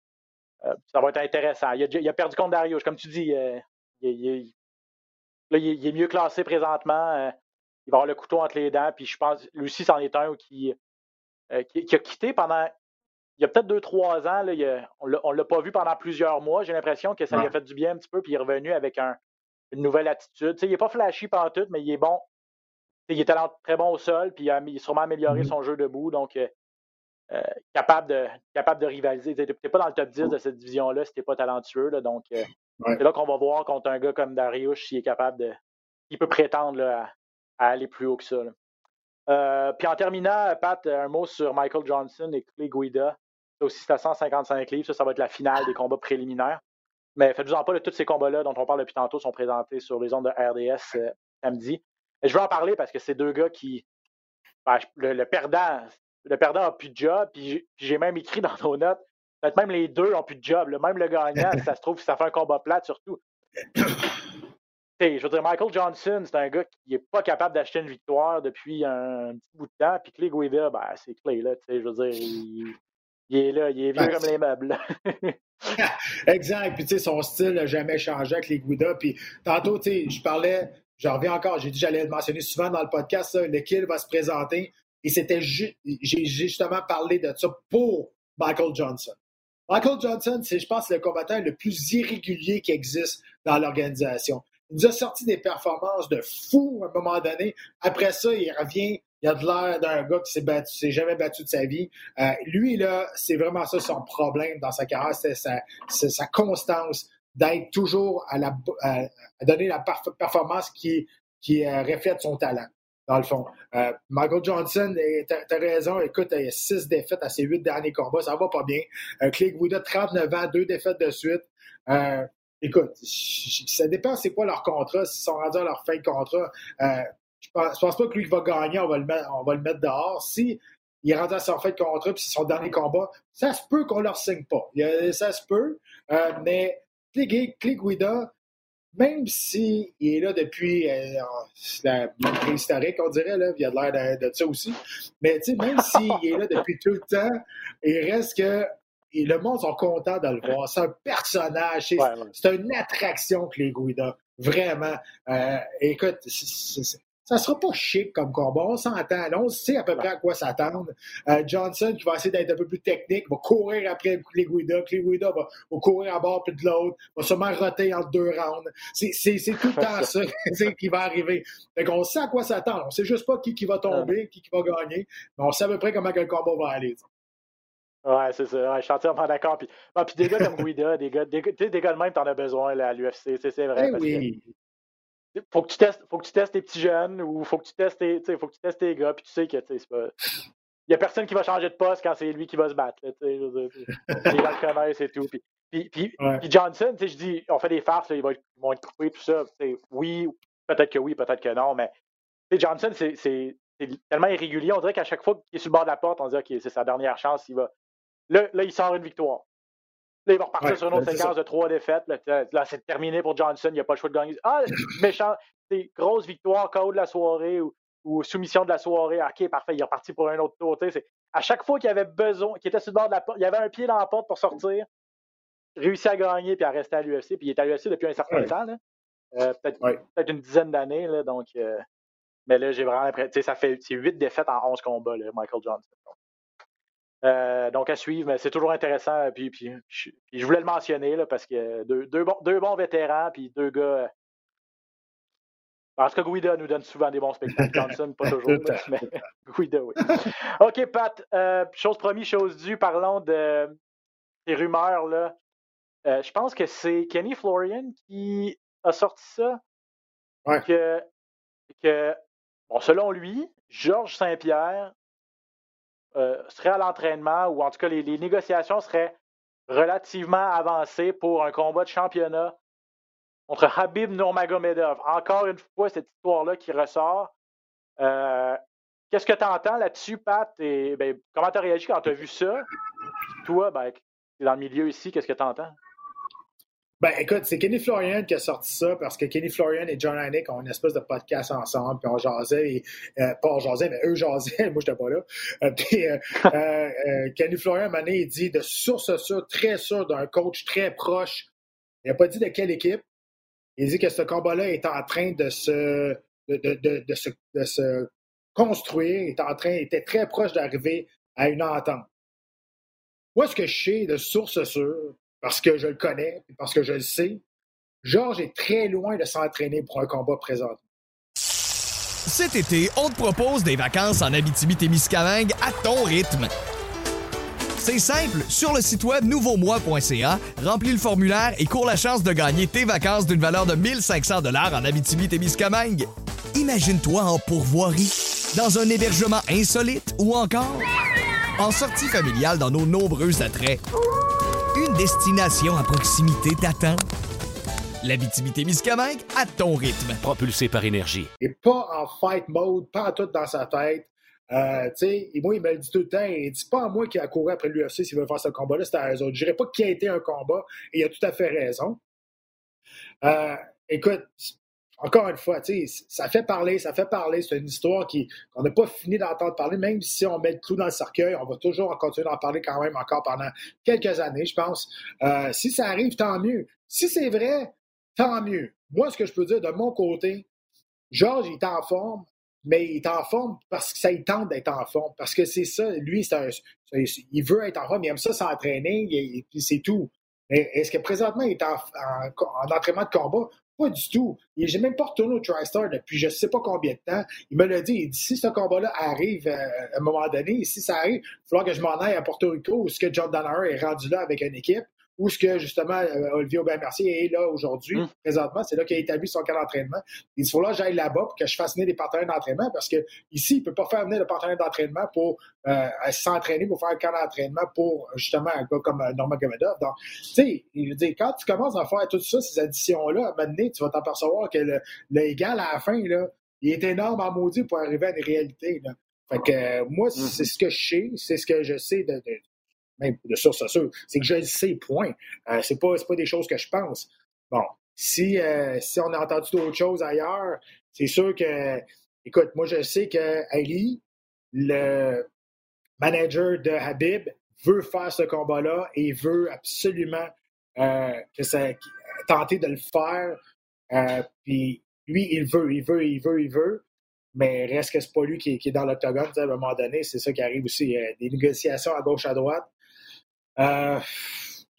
euh, ça va être intéressant. Il a, perdu contre Darius. Comme tu dis, il, est mieux classé présentement. il va avoir le couteau entre les dents. Puis je pense, lui aussi, c'en est un qui, qui, a quitté pendant il y a peut-être deux, trois ans, là, il a- on ne l'a pas vu pendant plusieurs mois. J'ai l'impression que ça lui a fait du bien un petit peu, puis il est revenu avec un- une nouvelle attitude. Il n'est pas flashy pendant tout, mais il est bon. Il est talent- très bon au sol, puis il a, il a sûrement amélioré Mhm. son jeu debout. Donc, euh, euh, capable, de, capable de rivaliser. Tu n'es pas dans le top 10 de cette division-là si tu n'es pas talentueux. là. donc, euh, Ouais. c'est là qu'on va voir contre un gars comme Darius s'il est capable de. Il peut prétendre là, à, à aller plus haut que ça. Euh, puis en terminant, Pat, un mot sur Michael Johnson et Clay Guida. Ça aussi, c'est à 155 livres. Ça, ça va être la finale des combats préliminaires. Mais faites-vous-en pas, là, tous ces combats-là dont on parle depuis tantôt sont présentés sur les ondes de RDS euh, samedi. Et je veux en parler parce que c'est deux gars qui. ben, le, le perdant, le perdant a plus de job. Puis j'ai- même écrit dans nos notes, peut-être même les deux ont plus de job. là. Même le gagnant, si ça se trouve, ça fait un combat plat surtout. Je veux dire, Michael Johnson, c'est un gars qui n'est pas capable d'acheter une victoire depuis un, petit bout de temps. Puis Clay Guida, ben, c'est Clay, là. Je veux dire, il, il est là, il est vieux Ben, comme les meubles. Exact. Puis, tu sais, son style n'a jamais changé avec les Gouda. Puis, tantôt, tu sais, je parlais, j'en reviens encore, j'ai dit, j'allais le mentionner souvent dans le podcast, le kill va se présenter. Et c'était ju- j'ai j'ai justement parlé de ça pour Michael Johnson. Michael Johnson, c'est, je pense, le combattant le plus irrégulier qui existe dans l'organisation. Il nous a sorti des performances de fou à un moment donné. Après ça, il revient, il a de l'air d'un gars qui s'est battu, s'est jamais battu de sa vie. Euh, lui, là, c'est vraiment ça son problème dans sa carrière, c'est sa, c'est sa constance d'être toujours à, la, à, donner la perf- performance qui, qui euh, reflète son talent, dans le fond. Euh, Michael Johnson, t'as as raison, écoute, il y a six défaites à ses huit derniers combats, ça va pas bien. Euh, Clay Guida, 39 ans, deux défaites de suite. Euh, écoute, ça dépend c'est quoi leur contrat, s'ils sont rendus à leur fin de contrat. Je pense, je pense pas que lui qui va gagner, on va le mettre, on va le mettre dehors. Si il est rendu à son fin de contrat, puis c'est son dernier combat, ça se peut qu'on leur signe pas. Il ça se peut, euh, mais Guida, même s'il est là depuis euh, la préhistorique, on dirait, là, il a de l'air de, de ça aussi, mais même s'il est là depuis tout le temps, il reste que et le monde sont contents de le voir. C'est un personnage. C'est Ouais, ouais. c'est une attraction, Clay Guida. Vraiment. Euh, écoute, c'est- ça sera pas chic comme combat. On s'entend. Là, on sait à peu près à quoi s'attendre. Euh, Johnson, qui va essayer d'être un peu plus technique, va courir après Clay Guida. Clay Guida va, va courir à bord puis de l'autre. Va sûrement roter entre deux rounds. C'est tout le temps ça qui va arriver. Fait qu'on sait à quoi s'attendre. On sait juste pas qui, qui va tomber, qui, qui va gagner. Mais on sait à peu près comment que le combat va aller. tu sais. Ouais, c'est ça. Ouais, je suis entièrement d'accord. Puis, ah, puis des gars comme Guida, des gars, des, gars- des de même, t'en as besoin là, à l'UFC. C'est vrai. Eh parce que oui. Faut que tu testes, faut que tu testes tes petits jeunes ou faut que tu testes tes, faut que tu testes tes gars, puis tu sais que c'est pas. Il y a personne qui va changer de poste quand c'est lui qui va se battre. là, je veux dire, puis les gens le connaissent et tout. Puis, puis, puis- Ouais. puis Johnson, tu sais, je dis, on fait des farces, là, ils, vont être, ils vont être coupés, tout ça. oui, peut-être que oui, peut-être que non, mais Johnson, c'est tellement irrégulier. On dirait qu'à chaque fois qu'il est sur le bord de la porte, on dirait que c'est sa dernière chance. Il va... là, là, il sort une victoire. Là, il va repartir Ouais, sur une autre séquence de trois défaites. Là, c'est terminé pour Johnson. Il n'y a pas le choix de gagner. Ah, méchant. C'est grosse victoire, KO de la soirée ou, ou soumission de la soirée. OK, parfait. Il est reparti pour un autre tour. À chaque fois qu'il avait besoin, qu'il était sur le bord de la porte, il avait un pied dans la porte pour sortir, réussit à gagner puis à rester à l'UFC. Puis il est à l'UFC depuis un certain Ouais. temps. là. Euh, peut-être, Ouais. peut-être une dizaine d'années. là, Donc, euh, mais là, j'ai vraiment l'impression. Ça fait c'est huit défaites en 11 combats, là, Michael Johnson. Euh, donc à suivre, mais c'est toujours intéressant. Puis, puis, je, puis je voulais le mentionner là, parce que deux, deux, bons, deux bons vétérans, puis deux gars. euh, En tout cas, Guida nous donne souvent des bons spectacles. Johnson, pas toujours, mais Guida, oui. OK, Pat, euh, chose promise, chose due, parlons de ces rumeurs. là. Euh, je pense que c'est Kenny Florian qui a sorti ça. Ouais. Que, que bon, selon lui, Georges Saint-Pierre euh, serait à l'entraînement, ou en tout cas, les, négociations seraient relativement avancées pour un combat de championnat contre Habib Nurmagomedov. Encore une fois, cette histoire-là qui ressort. Euh, Qu'est-ce que tu entends là-dessus, Pat? Et, ben, comment tu as réagi quand tu as vu ça? Toi, ben, tu es dans le milieu ici, qu'est-ce que tu entends? Ben, écoute, c'est Kenny Florian qui a sorti ça parce que Kenny Florian et John Heineck ont une espèce de podcast ensemble, puis on jasait, et, euh, pas on jasait, mais eux jasaient, moi, j'étais pas là. Euh, puis, euh, euh, Kenny Florian, à il dit de source sûre, très sûr, d'un coach très proche. Il n'a pas dit de quelle équipe. Il dit que ce combat-là est en train de se, de, de, de, de se, de se construire, est en train, était très proche d'arriver à une entente. moi, ce que je sais de source sûre, parce que je le connais, parce que je le sais, Georges est très loin de s'entraîner pour un combat présent. Cet été, on te propose des vacances en Abitibi-Témiscamingue à ton rythme. C'est simple, sur le site web nouveaumois.ca, remplis le formulaire et cours la chance de gagner tes vacances d'une valeur de 1500 dollars en Abitibi-Témiscamingue. Imagine-toi en pourvoirie, dans un hébergement insolite ou encore en sortie familiale dans nos nombreux attraits. Destination à proximité t'attend. L'Abitibi-Témiscamingue à ton rythme. Propulsé par énergie. Et pas en fight mode, pas tout dans sa tête. Euh, tu sais, et moi, il me le dit tout le temps. Il dit pas à moi qui a couru après l'UFC s'il veut faire ce combat-là, c'est à eux autres. Je dirais pas qu'il a été un combat, et il a tout à fait raison. Euh, écoute, encore une fois, ça fait parler, ça fait parler. C'est une histoire qu'on n'a pas fini d'entendre parler, même si on met le clou dans le cercueil, on va toujours continuer d'en parler quand même encore pendant quelques années, je pense. Euh, si ça arrive, tant mieux. Si c'est vrai, tant mieux. Moi, ce que je peux dire de mon côté, Georges, il est en forme, mais il est en forme parce que ça il tente d'être en forme. Parce que c'est ça, lui, il veut être en forme, il aime ça s'entraîner, et c'est tout. Est-ce que présentement il est en, en, en entraînement de combat? Pas du tout. Il n'est même pas retourné au TriStar depuis je ne sais pas combien de temps. Il me l'a dit. Il dit si ce combat-là arrive euh, à un moment donné, si ça arrive, il va falloir que je m'en aille à Porto Rico où ce que John Danaher est rendu là avec une équipe où ce que justement euh, Olivier Aubin-Mercier est là aujourd'hui, Mm. présentement, c'est là qu'il a établi son camp d'entraînement. Il faut là j'aille là-bas pour que je fasse venir des partenaires d'entraînement parce que ici, il ne peut pas faire venir de partenaire d'entraînement pour euh, s'entraîner, pour faire un camp d'entraînement pour justement un gars comme euh, Norman Gomedov. Donc, tu sais, il dit, quand tu commences à faire tout ça, ces additions-là, à un moment donné, tu vas t'apercevoir que le, le égal à la fin, là, il est énorme en maudit pour arriver à une réalité. Là. Fait que euh, moi, c'est ce que je sais, c'est ce que je sais de, de même de source sûre, c'est que je le sais, point. Euh, c'est pas, pas des choses que je pense. Bon, si, euh, si on a entendu d'autres choses ailleurs, c'est sûr que, écoute, moi je sais que Ali, le manager de Habib, veut faire ce combat-là et veut absolument euh, que ça, tenter de le faire. Euh, puis lui, il veut, il veut, il veut, il veut. Mais reste que c'est pas lui qui, est dans l'octogone. À un moment donné, c'est ça qui arrive aussi. Des négociations à gauche, à droite. Euh,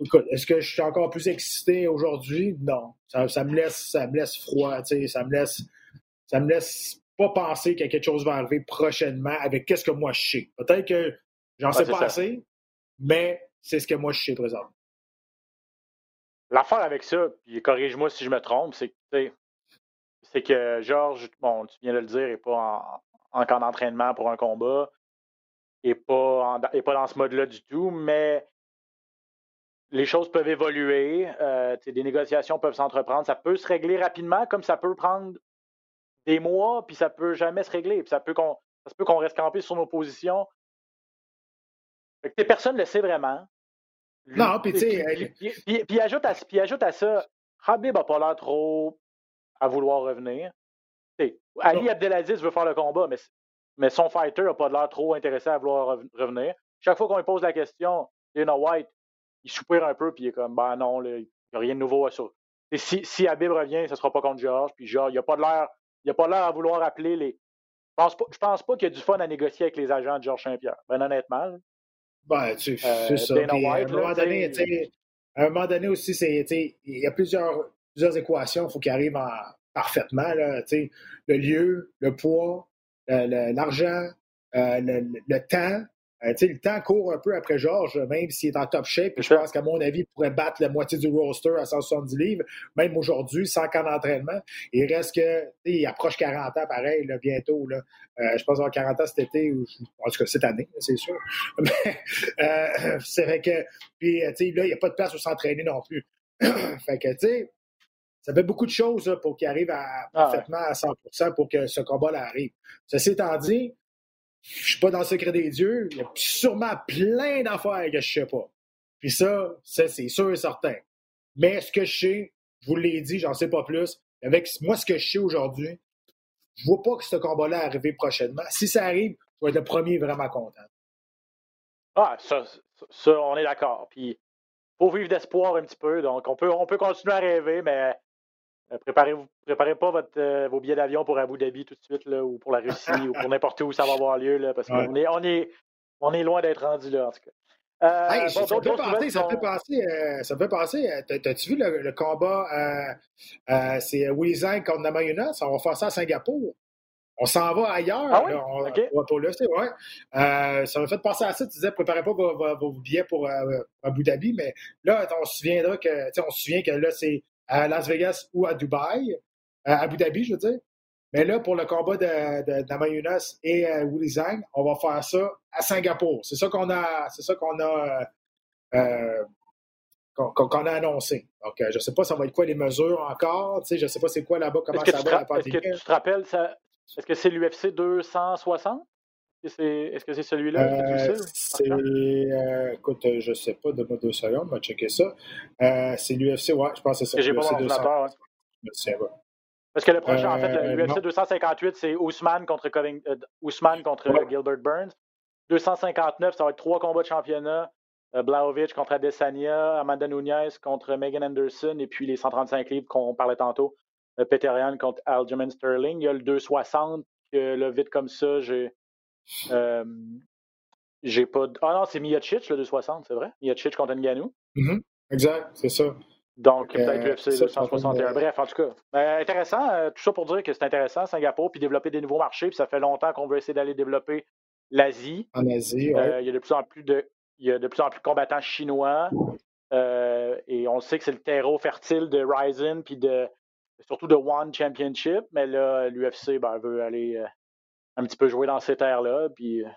écoute, est-ce que je suis encore plus excité aujourd'hui? Non. Ça, ça me laisse, ça me laisse froid, tu sais, ça me laisse, ça me laisse pas penser que quelque chose va arriver prochainement avec qu'est-ce que moi je sais. Peut-être que j'en sais pas ça. assez, mais c'est ce que moi je sais présentement. L'affaire avec ça, puis corrige-moi si je me trompe, c'est que, c'est que Georges, bon, tu viens de le dire, n'est pas en, en camp d'entraînement pour un combat, et pas, en- est pas dans ce mode-là du tout, mais les choses peuvent évoluer, euh, des négociations peuvent s'entreprendre, ça peut se régler rapidement, comme ça peut prendre des mois, puis ça peut jamais se régler, puis ça peut qu'on ça peut qu'on reste campé sur nos positions. Fait que, personne ne le sait vraiment. Non, puis tu sais, Puis, ajoute ajoute à ça, Habib n'a pas l'air trop à vouloir revenir. Ali. Abdelaziz veut faire le combat, mais, mais son fighter n'a pas l'air trop intéressé à vouloir rev- revenir. Chaque fois qu'on lui pose la question, Dana White, il soupire un peu, puis il est comme, ben non, il n'y a rien de nouveau à ça. Et si, si Habib revient, ce ne sera pas contre George, puis George, il n'a pas l'air. Il a pas l'air à vouloir appeler les. Je pense pas, je pense pas qu'il y a du fun à négocier avec les agents de Georges Saint-Pierre. Ben honnêtement. là. Ben, tu, Euh, c'est ça. À, un là, donné, sais- sais, à un moment donné aussi, sais, il y a plusieurs, plusieurs équations, il faut qu'ils arrivent en, parfaitement. Là, sais, le lieu, le poids, le- le- l'argent, euh, le, le- le temps. Euh, tu sais, le temps court un peu après Georges, même s'il est en top shape. Je pense qu'à mon avis, il pourrait battre la moitié du roster à 170 livres, même aujourd'hui, sans camp d'entraînement. Il reste que, tu sais, il approche 40 ans, pareil, là, bientôt. Là. Euh, je pense avoir 40 ans cet été, ou en tout cas cette année, c'est sûr. Mais euh, c'est vrai que, puis, euh, tu sais, là, il n'y a pas de place pour s'entraîner non plus. fait que, tu sais, ça fait beaucoup de choses là, pour qu'il arrive à, Ah parfaitement à 100% pour que ce combat-là arrive. Ceci étant dit, je suis pas dans le secret des dieux. Il y a sûrement plein d'affaires que je sais pas. Puis ça, ça c'est sûr et certain. Mais ce que je sais, je vous l'ai dit, j'en sais pas plus. Avec moi, ce que je sais aujourd'hui, je vois pas que ce combat-là arrive prochainement. Si ça arrive, je vais être le premier vraiment content. Ah, ça, ça, on est d'accord. Puis, faut vivre d'espoir un petit peu. Donc, on peut continuer à rêver, mais euh, préparez-vous, préparez pas votre, euh, vos billets d'avion pour Abu Dhabi tout de suite, là, ou pour la Russie, ou pour n'importe où ça va avoir lieu, là, parce Ouais. qu'on est, on est, on est loin d'être rendu là, en tout cas. Euh, Hey, bon, ça, me fait penser, nouvelles ça me sont- fait penser, euh, ça me fait penser, t'as- t'as-tu vu le, le combat, c'est Zhang contre Namayuna, ça on va faire ça à Singapour. On s'en va ailleurs. Ah oui? là, on, OK. on va pour le ouais. Euh, ça m'a fait penser à ça. Tu disais, préparez pas vos, billets pour euh, Abu Dhabi, mais là, on se souviendra que, on se souvient que là, c'est à Las Vegas ou à Dubaï, à Abu Dhabi, je veux dire. Mais là, pour le combat de, de, et euh, Willy Zhang, on va faire ça à Singapour. C'est ça qu'on a, c'est ça qu'on a, euh, euh, qu'on, a annoncé. Donc, euh, je sais pas, ça va être quoi les mesures encore. Tu sais, je sais pas c'est quoi là-bas, comment ça va la te, est-ce que pandémie. tu te rappelles, ça, est-ce que c'est l'UFC 260? Est-ce que c'est, celui-là? Euh, sais, c'est, euh, écoute, euh, je sais pas, donne-moi deux secondes, on va checker ça. Euh, c'est l'UFC, ouais, je pense que c'est ça. Que j'ai pas l'UFC mon 200. ordinateur, ouais. Je me souviens pas. Parce que le prochain, en fait, le UFC non. 258, c'est Ousmane contre, Coving- Ousmane contre Ouais. Gilbert Burns. 259, ça va être trois combats de championnat. Blaovic contre Adesanya, Amanda Nunez contre Megan Anderson, et puis les 135 livres qu'on parlait tantôt, Peterian contre Aljamain Sterling. Il y a le 260, que là, vite comme ça, j'ai. Euh, j'ai pas. d- Ah non, c'est Miocic, le 260, c'est vrai? Miocic contre Ngannou. Mhm. Exact, c'est ça. Donc, Euh, peut-être l'UFC ça, 261. ça, Bref, en tout cas, euh, intéressant. euh, tout ça pour dire que c'est intéressant, Singapour, puis développer des nouveaux marchés. Puis ça fait longtemps qu'on veut essayer d'aller développer l'Asie. En Asie, ouais. Euh, il y a de plus en plus de, il y a de plus en plus de combattants chinois. euh, et on sait que c'est le terreau fertile de Ryzen, puis de surtout de One Championship. Mais là, l'UFC ben, veut aller euh, un petit peu jouer dans ces terres-là, puis euh,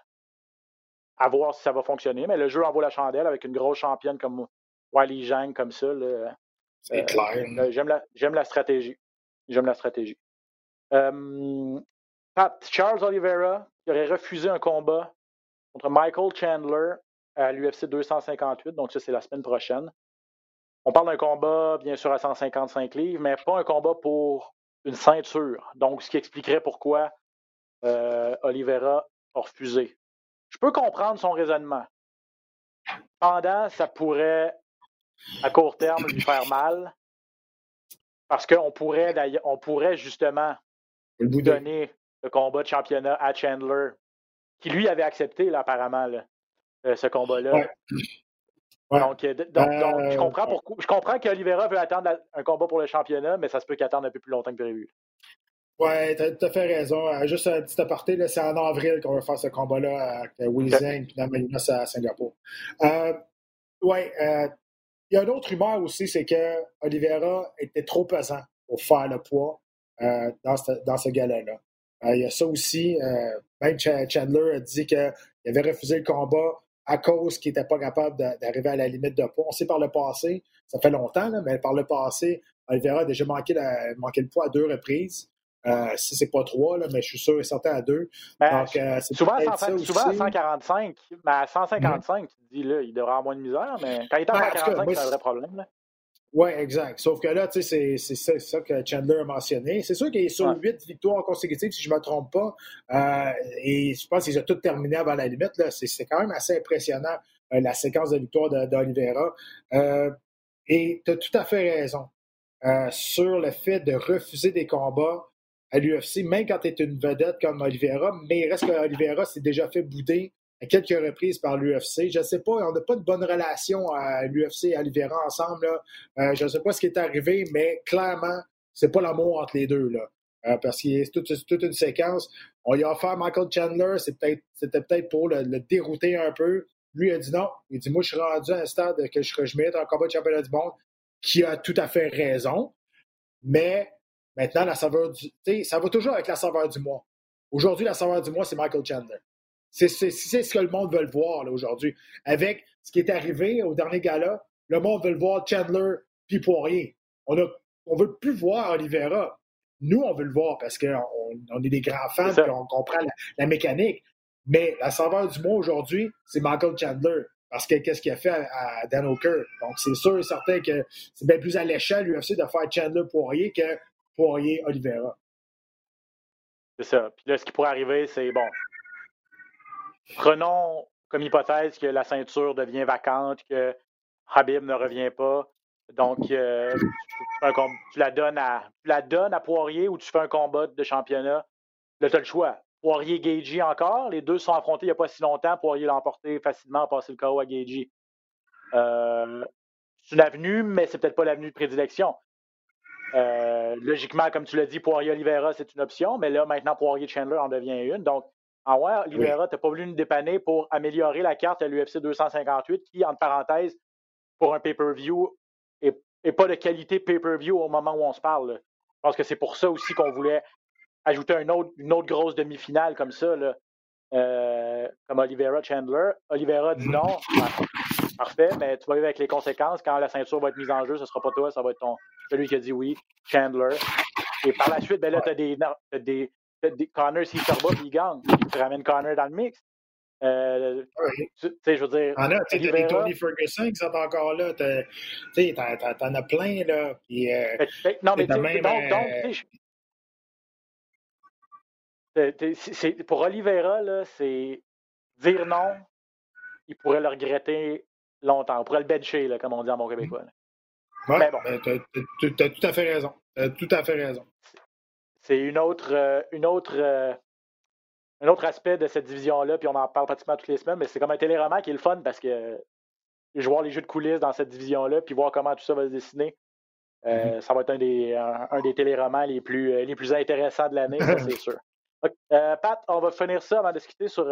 à voir si ça va fonctionner. Mais le jeu en vaut la chandelle avec une grosse championne comme Wiley Zhang, comme ça. là, c'est euh, clair. euh, J'aime la, j'aime la stratégie. J'aime la stratégie. Euh, Pat, Charles Oliveira qui aurait refusé un combat contre Michael Chandler à l'UFC 258, donc ça c'est la semaine prochaine. On parle d'un combat, bien sûr, à 155 livres, mais pas un combat pour une ceinture. Donc, ce qui expliquerait pourquoi euh, Oliveira a refusé. Je peux comprendre son raisonnement. Pendant, ça pourrait, à court terme, lui faire mal. Parce qu'on pourrait, d'ailleurs- on pourrait justement de... donner le combat de championnat à Chandler, qui lui avait accepté, là, apparemment, là, euh, ce combat-là. Ouais. Ouais. Donc, euh, donc, donc, je Euh, comprends pourquoi. Je comprends qu'Olivera veut attendre un combat pour le championnat, mais ça se peut qu'il attende un peu plus longtemps que prévu. Ouais, t'as tout à fait raison. Euh, Juste un petit aparté, c'est en avril qu'on va faire ce combat-là Ok. Zhang et Namajunas à Singapour. Euh, ouais, euh, il y a une autre rumeur aussi, c'est que Oliveira était trop pesant pour faire le poids euh, dans ce, dans ce gala-là. Euh, il y a ça aussi. euh, même Ch- Chandler a dit qu'il avait refusé le combat à cause qu'il n'était pas capable d'arriver à la limite de poids. On sait par le passé, ça fait longtemps, là, mais par le passé, Oliveira a déjà manqué, la- manqué le poids à deux reprises. Euh, si c'est pas trois, là, mais je suis sûr et certain à deux. Ben, Donc, euh, souvent, à peut-être 100 ça souvent à aussi. 145, mais à 155, tu te dis, là, il devrait avoir moins de misère, mais quand il est à Ouais, en tout cas, 145, moi, c'est un vrai problème. Là. Oui, exact. Sauf que là, tu sais, c'est- ça, ça que Chandler a mentionné. C'est sûr qu'il est sur Ouais. huit victoires consécutives, si je ne me trompe pas. Euh, et je pense qu'il a tout terminé avant la limite. C'est quand même assez impressionnant, euh, la séquence de victoires. Euh, et tu as tout à fait raison sur le fait de refuser des combats à l'UFC, même quand tu es une vedette comme Oliveira. Mais il reste que Oliveira s'est déjà fait bouder à quelques reprises par l'UFC. Je ne sais pas, on n'a pas de bonne relation à l'UFC et à Oliveira ensemble. Euh, je ne sais pas ce qui est arrivé, mais clairement, c'est pas l'amour entre les deux. Là. Euh, parce y a toute, une séquence. On lui a offert Michael Chandler, c'est c'était peut-être pour le, dérouter un peu. Lui a dit non. Il dit Moi, je suis rendu à un stade que je, je mérite un combat de championnat du monde, qui a tout à fait raison. Mais maintenant, la saveur du. Ça va toujours avec la saveur du mois. Aujourd'hui, la saveur du mois, c'est Michael Chandler. C'est ce que le monde veut le voir là, aujourd'hui. Avec ce qui est arrivé au dernier gala, le monde veut le voir Chandler puis Poirier. On a, on veut plus voir Oliveira. Nous, on veut le voir parce qu'on on est des grands fans et on comprend la, la mécanique. Mais la saveur du mois aujourd'hui, c'est Michael Chandler. Parce que qu'est-ce qu'il a fait à, à Dan Hooker? Donc, c'est sûr et certain que c'est bien plus alléchant, l'UFC, de faire Chandler-Poirier que Poirier-Oliveira. C'est ça. Puis là, ce qui pourrait arriver, c'est bon. Prenons comme hypothèse que la ceinture devient vacante, que Habib ne revient pas. Donc, euh, tu, la donnes à, tu la donnes à Poirier ou tu fais un combat de championnat? Là, tu as le choix. Poirier-Gagey encore? Les deux sont affrontés il n'y a pas si longtemps. Poirier l'a emporté facilement, a passé le KO à Gagey. Euh, c'est une avenue, mais c'est peut-être pas l'avenue de prédilection. Euh, logiquement, comme tu l'as dit, Poirier-Oliveira, c'est une option, mais là, maintenant, Poirier-Chandler en devient une. Donc, en ouais, Oliveira, tu n'as pas voulu nous dépanner pour améliorer la carte à l'UFC 258, qui, entre parenthèses, pour un pay-per-view, est, pas de qualité pay-per-view au moment où on se parle. Je pense que c'est pour ça aussi qu'on voulait ajouter une autre grosse demi-finale comme ça, là, euh, comme Oliveira Chandler. Oliveira dit non. parfait, mais tu vas vivre avec les conséquences. Quand la ceinture va être mise en jeu, ce ne sera pas toi, ça va être ton, celui qui a dit oui, Chandler. Et par la suite, ben là, tu as des, as des, des Connor, s'il se rebat, il gagne. Tu ramènes Connor dans le mix. Euh, tu sais, je veux dire. Ah, tu as des Tony Ferguson qui sont encore là. Tu en as plein, là. Puis, euh, non, mais donc, donc, euh, pour Oliveira, c'est dire non, il pourrait le regretter longtemps. On pourrait le bencher, là, comme on dit en bon québécois. Oui, bon. Ben, tu as, tout à fait raison. tout à fait raison. C'est une autre, euh, une autre, euh, un autre aspect de cette division-là, puis on en parle pratiquement toutes les semaines, mais c'est comme un téléroman qui est le fun parce que je vois les jeux de coulisses dans cette division-là, puis voir comment tout ça va se dessiner. Euh, mm-hmm. Ça va être un des, un, des téléromans les plus, les plus intéressants de l'année, ça c'est sûr. Euh, Pat, on va finir ça avant de discuter sur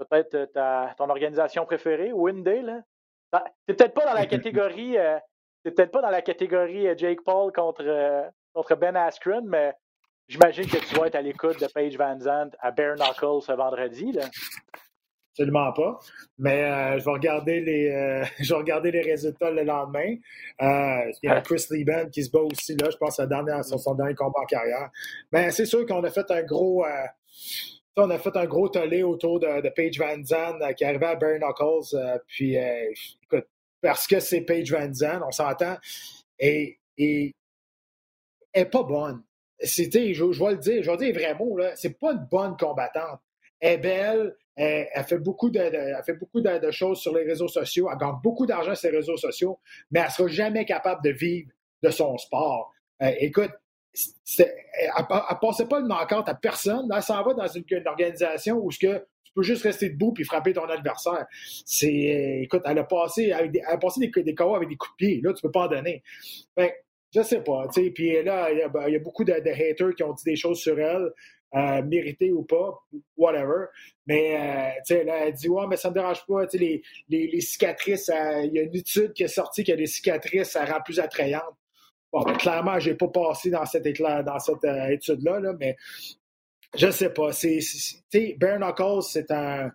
euh, euh, peut-être ton organisation préférée, Winday. Ah, t'es peut-être pas dans la catégorie. peut-être pas dans la catégorie Jake Paul contre, contre Ben Askren, mais j'imagine que tu vas être à l'écoute de Paige Van Zandt à Bare Knuckles ce vendredi. Là. Absolument pas. Mais je vais regarder les je vais regarder les résultats le lendemain. il y a Chris Lieben qui se bat aussi là, je pense à dernière, son, son dernier combat en carrière. Mais c'est sûr qu'on a fait un gros on a fait un gros tollé autour de, de Paige Van Zandt qui arrivait à Bare Knuckles. puis écoute, parce que c'est Paige Van Zandt, on s'entend. Et, elle n'est pas bonne. Je, vais le dire, je vais dire les vrais mots, là. C'est pas une bonne combattante. Elle est belle, elle, fait beaucoup, de, fait beaucoup de, choses sur les réseaux sociaux, elle gagne beaucoup d'argent sur les réseaux sociaux, mais elle ne sera jamais capable de vivre de son sport. Euh, écoute, elle ne passait pas le knock à personne. elle s'en va dans une, organisation où ce que tu peux juste rester debout puis frapper ton adversaire. C'est, écoute, elle a passé, des, elle a passé des, des avec des coups de pied. Là, tu peux pas en donner. Ben, je sais pas. Puis là, ben, il y, a, beaucoup de, haters qui ont dit des choses sur elle. Euh, méritées ou pas, whatever. Mais euh, là, elle dit Ouais, mais ça me dérange pas. Les, les, les, cicatrices, il y a une étude qui est sortie que les cicatrices, ça rend plus attrayante. Bon, ben, clairement, je n'ai pas passé dans cette, euh, étude-là, là, mais je sais pas. C'est, Bare Knuckles, c'est un.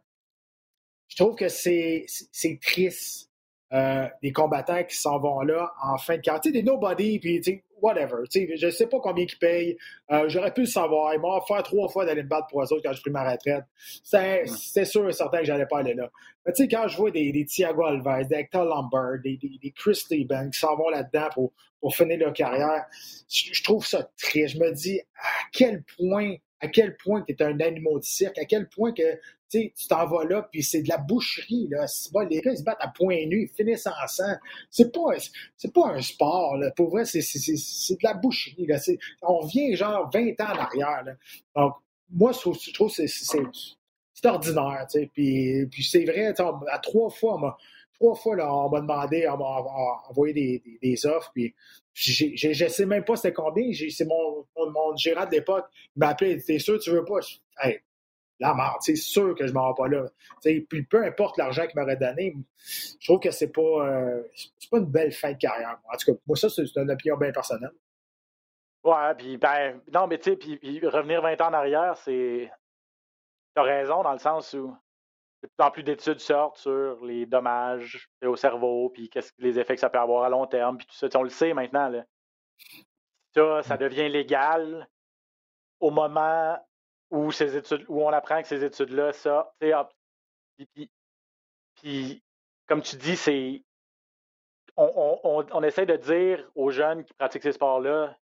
Je trouve que c'est, c'est triste euh, des combattants qui s'en vont là en fin de carrière. des nobody, puis whatever. je ne sais pas combien ils payent. Euh, j'aurais pu le savoir. Ils m'ont offert trois fois d'aller me battre pour eux autres quand j'ai pris ma retraite. C'est sûr et certain que j'allais pas aller là. Mais tu sais, quand je vois des, des Thiago Alves, des Hector Lombard, des, des, des Chris Lieben qui s'en vont là-dedans pour, pour finir leur carrière, je, trouve ça triste. Je me dis à quel point à quel point tu es un animal de cirque, à quel point que tu t'en vas là, puis c'est de la boucherie. Là. les gars, ils se battent à point nu, ils finissent en sang. C'est pas, c'est pas un sport. Là. Pour vrai, c'est, de la boucherie. Là. On vient genre 20 ans en arrière. Là. Donc, moi, je trouve, que c'est, ordinaire. Puis, puis c'est vrai, à trois fois, trois fois, là, on m'a demandé, on m'a envoyé des, des, offres, puis je ne sais même pas c'était combien. C'est mon, mon, gérant de l'époque, il m'a appelé, t'es sûr tu veux pas? Hey, la mort, c'est sûr que je m'en vais pas là. puis peu importe l'argent qu'il m'aurait donné, je trouve que c'est pas, euh, pas une belle fin de carrière. En tout cas, moi, ça, c'est une opinion bien personnelle. Ouais, puis ben, non, mais tu sais, puis revenir 20 ans en arrière, c'est. T'as raison dans le sens où de plus en plus d'études sortent sur les dommages au cerveau, puis qu'est-ce les effets que ça peut avoir à long terme, puis tout ça. on le sait maintenant. Là. Ça, ça devient légal au moment où ces études, où on apprend que ces études-là, ça, puis, puis, comme tu dis, c'est on, on, on, essaie de dire aux jeunes qui pratiquent ces sports-là,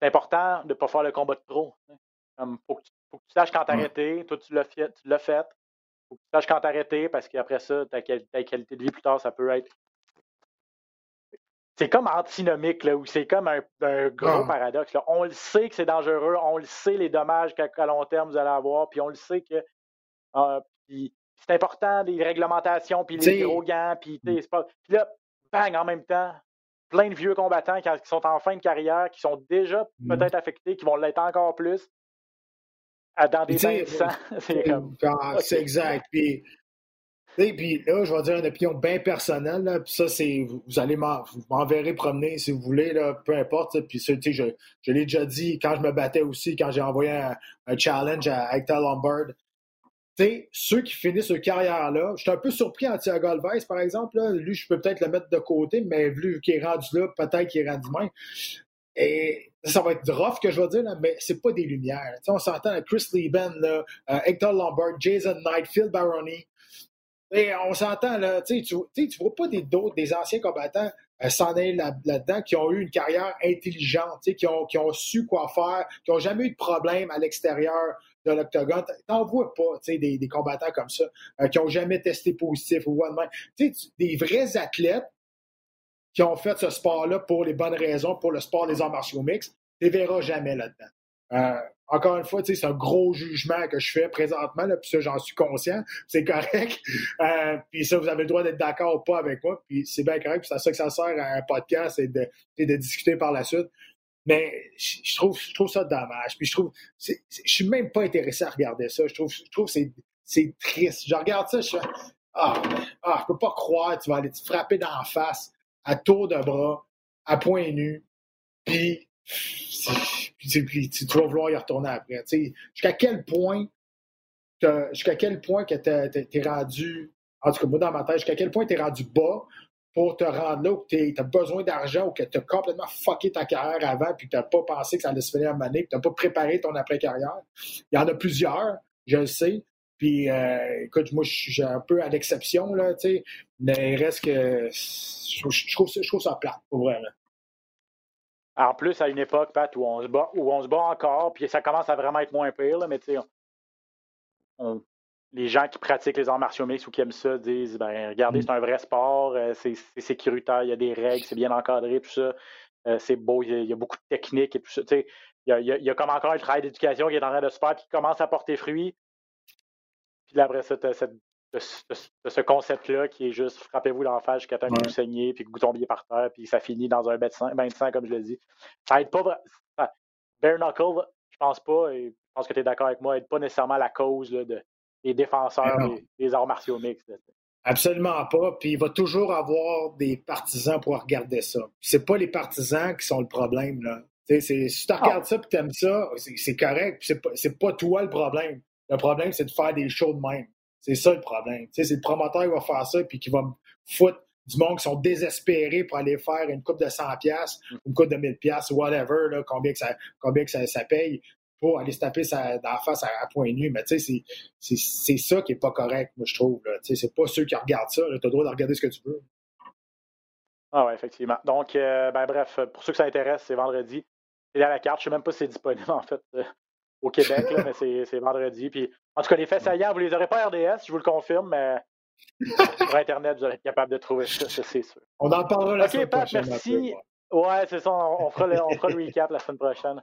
c'est important de ne pas faire le combat de trop. Il faut, que tu saches quand t'arrêter. Toi, tu l'as fait. Tu l'as fait. faut que tu saches quand t'arrêter parce qu'après ça, ta, ta, qualité de vie plus tard, ça peut être c'est comme antinomique, là, ou c'est comme un, gros Ah. paradoxe. là. On le sait que c'est dangereux, on le sait les dommages qu'à long terme vous allez avoir, puis on le sait que ah, c'est important, les réglementations, puis les gros gants, puis tu pas. Puis là, bang, en même temps, plein de vieux combattants qui, sont en fin de carrière, qui sont déjà Mhm. peut-être affectés, qui vont l'être encore plus, dans des bains de sang. C'est comme. Exact. Puis, puis là, je vais dire une opinion bien personnelle. Là, puis ça, c'est vous, allez m'en- vous m'enverrez promener si vous voulez, là, peu importe. Puis ça, tu sais, je, je l'ai déjà dit quand je me battais aussi, quand j'ai envoyé un, un challenge à Hector Lombard. Tu sais, ceux qui finissent leur carrière-là, je suis un peu surpris en Thiago Alves, par exemple. Là. Lui, je peux peut-être le mettre de côté, mais vu qu'il est rendu là, peut-être qu'il est rendu même. Et ça va être rough que je vais dire, là, mais c'est pas des lumières. On s'entend à Chris Lieben, là, euh, Hector Lombard, Jason Knight, Phil Baroni. Et on s'entend, là, tu sais, tu vois pas des d'autres, des anciens combattants euh, s'en aller là- là-dedans qui ont eu une carrière intelligente, qui ont, qui ont su quoi faire, qui ont jamais eu de problème à l'extérieur de l'octogone. T'en vois pas, des, des combattants comme ça, euh, qui ont jamais testé positif ou même. Tu sais, des vrais athlètes qui ont fait ce sport-là pour les bonnes raisons, pour le sport des arts martiaux mixtes, tu les verras jamais là-dedans. Euh, encore une fois, c'est un gros jugement que je fais présentement, puis ça, j'en suis conscient, c'est correct. Euh, puis ça, vous avez le droit d'être d'accord ou pas avec moi, puis c'est bien correct, puis c'est à ça que ça sert à un podcast et de, de discuter par la suite. Mais je trouve, je trouve ça dommage. Puis je trouve, c'est- c'est- je suis même pas intéressé à regarder ça. Je trouve, je trouve c'est, c'est triste. Je regarde ça, je fais, ah, ah, je peux pas croire, tu vas aller te frapper dans la face à tour de bras, à point nu, puis, tu- vas vouloir y retourner après. Jusqu'à quel point, t'as- jusqu'à quel point que t'es, rendu, en tout cas moi dans ma tête, jusqu'à quel point t'es rendu bas pour te rendre là où tu as besoin d'argent ou que tu as complètement fucké ta carrière avant puis que tu n'as pas pensé que ça allait se finir à année, que tu n'as pas préparé ton après-carrière. Il y en a plusieurs, je le sais. Puis, euh, écoute, moi, je suis un peu à l'exception, là, tu sais, mais il reste que je trouve, ça, plate, pour vrai. là. En plus, à une époque, Pat, où on se bat, où on se bat encore, puis ça commence à vraiment être moins pire, là, mais tu sais, les gens qui pratiquent les arts martiaux mixtes ou qui aiment ça disent ben regardez, c'est un vrai sport, euh, c'est sécuritaire, il y a des règles, c'est bien encadré, tout ça. Euh, c'est beau, il y, a, beaucoup de techniques et tout ça. Tu sais, il, y a, y a comme encore un travail d'éducation qui est en train de se faire, qui commence à porter fruit. Puis là, après ça, tu ce, t'as- t'as ce concept-là qui est juste frappez-vous face jusqu'à temps que vous saignez, puis que vous tombiez par terre, puis ça finit dans un bain de sang, bain de sang, comme je l'ai dit. Ça aide pas. ça- Bare knuckle, je pense pas, et je pense que tu es d'accord avec moi, aide pas nécessairement la cause là, de, des défenseurs des, des arts martiaux mixtes. Absolument pas. Puis il va toujours avoir des partisans pour regarder ça. C'est pas les partisans qui sont le problème, là. C'est- si tu regardes ça et tu aimes ça, c'est correct. C'est pas, c'est pas toi le problème. Le problème, c'est de faire des shows de même. C'est ça le problème. C'est le promoteur qui va faire ça puis qui va me foutre du monde qui sont désespérés pour aller faire une coupe de 100 pièces, une coupe de 1000 pièces, whatever, là, combien que ça, combien que ça, ça paye pour aller se taper ça dans la face à, à point nu. Mais tu sais, c'est- ça qui est pas correct, moi, je trouve. Tu sais, C'est pas ceux qui regardent ça. Tu as le droit de regarder ce que tu veux. Ah ouais, effectivement. Donc, euh, ben, bref, pour ceux que ça intéresse, c'est vendredi. C'est à la carte. Je sais même pas si c'est disponible, en fait, au Québec, là, mais c'est vendredi. Puis, en tout cas, les faits saillants, vous les aurez pas RDS, je vous le confirme, mais sur Internet, vous allez être capable de trouver ça, c'est sûr. On en parlera la Ok, semaine Pat, prochaine. merci. un peu, ouais. Ouais, c'est ça, on, on fera le, on fera le recap la semaine prochaine.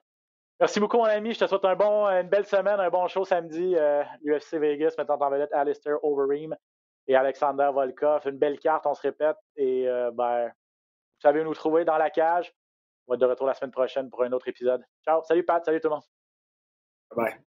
Merci beaucoup, mon ami. Je te souhaite un bon, une belle semaine, un bon show samedi. euh, UFC Vegas mettant en vedette Alistair Overeem et Alexander Volkov. Une belle carte, on se répète. Et euh, ben, vous savez où nous trouver dans la cage. On va être de retour la semaine prochaine pour un autre épisode. Ciao. Salut Pat, salut tout le monde. Bye bye.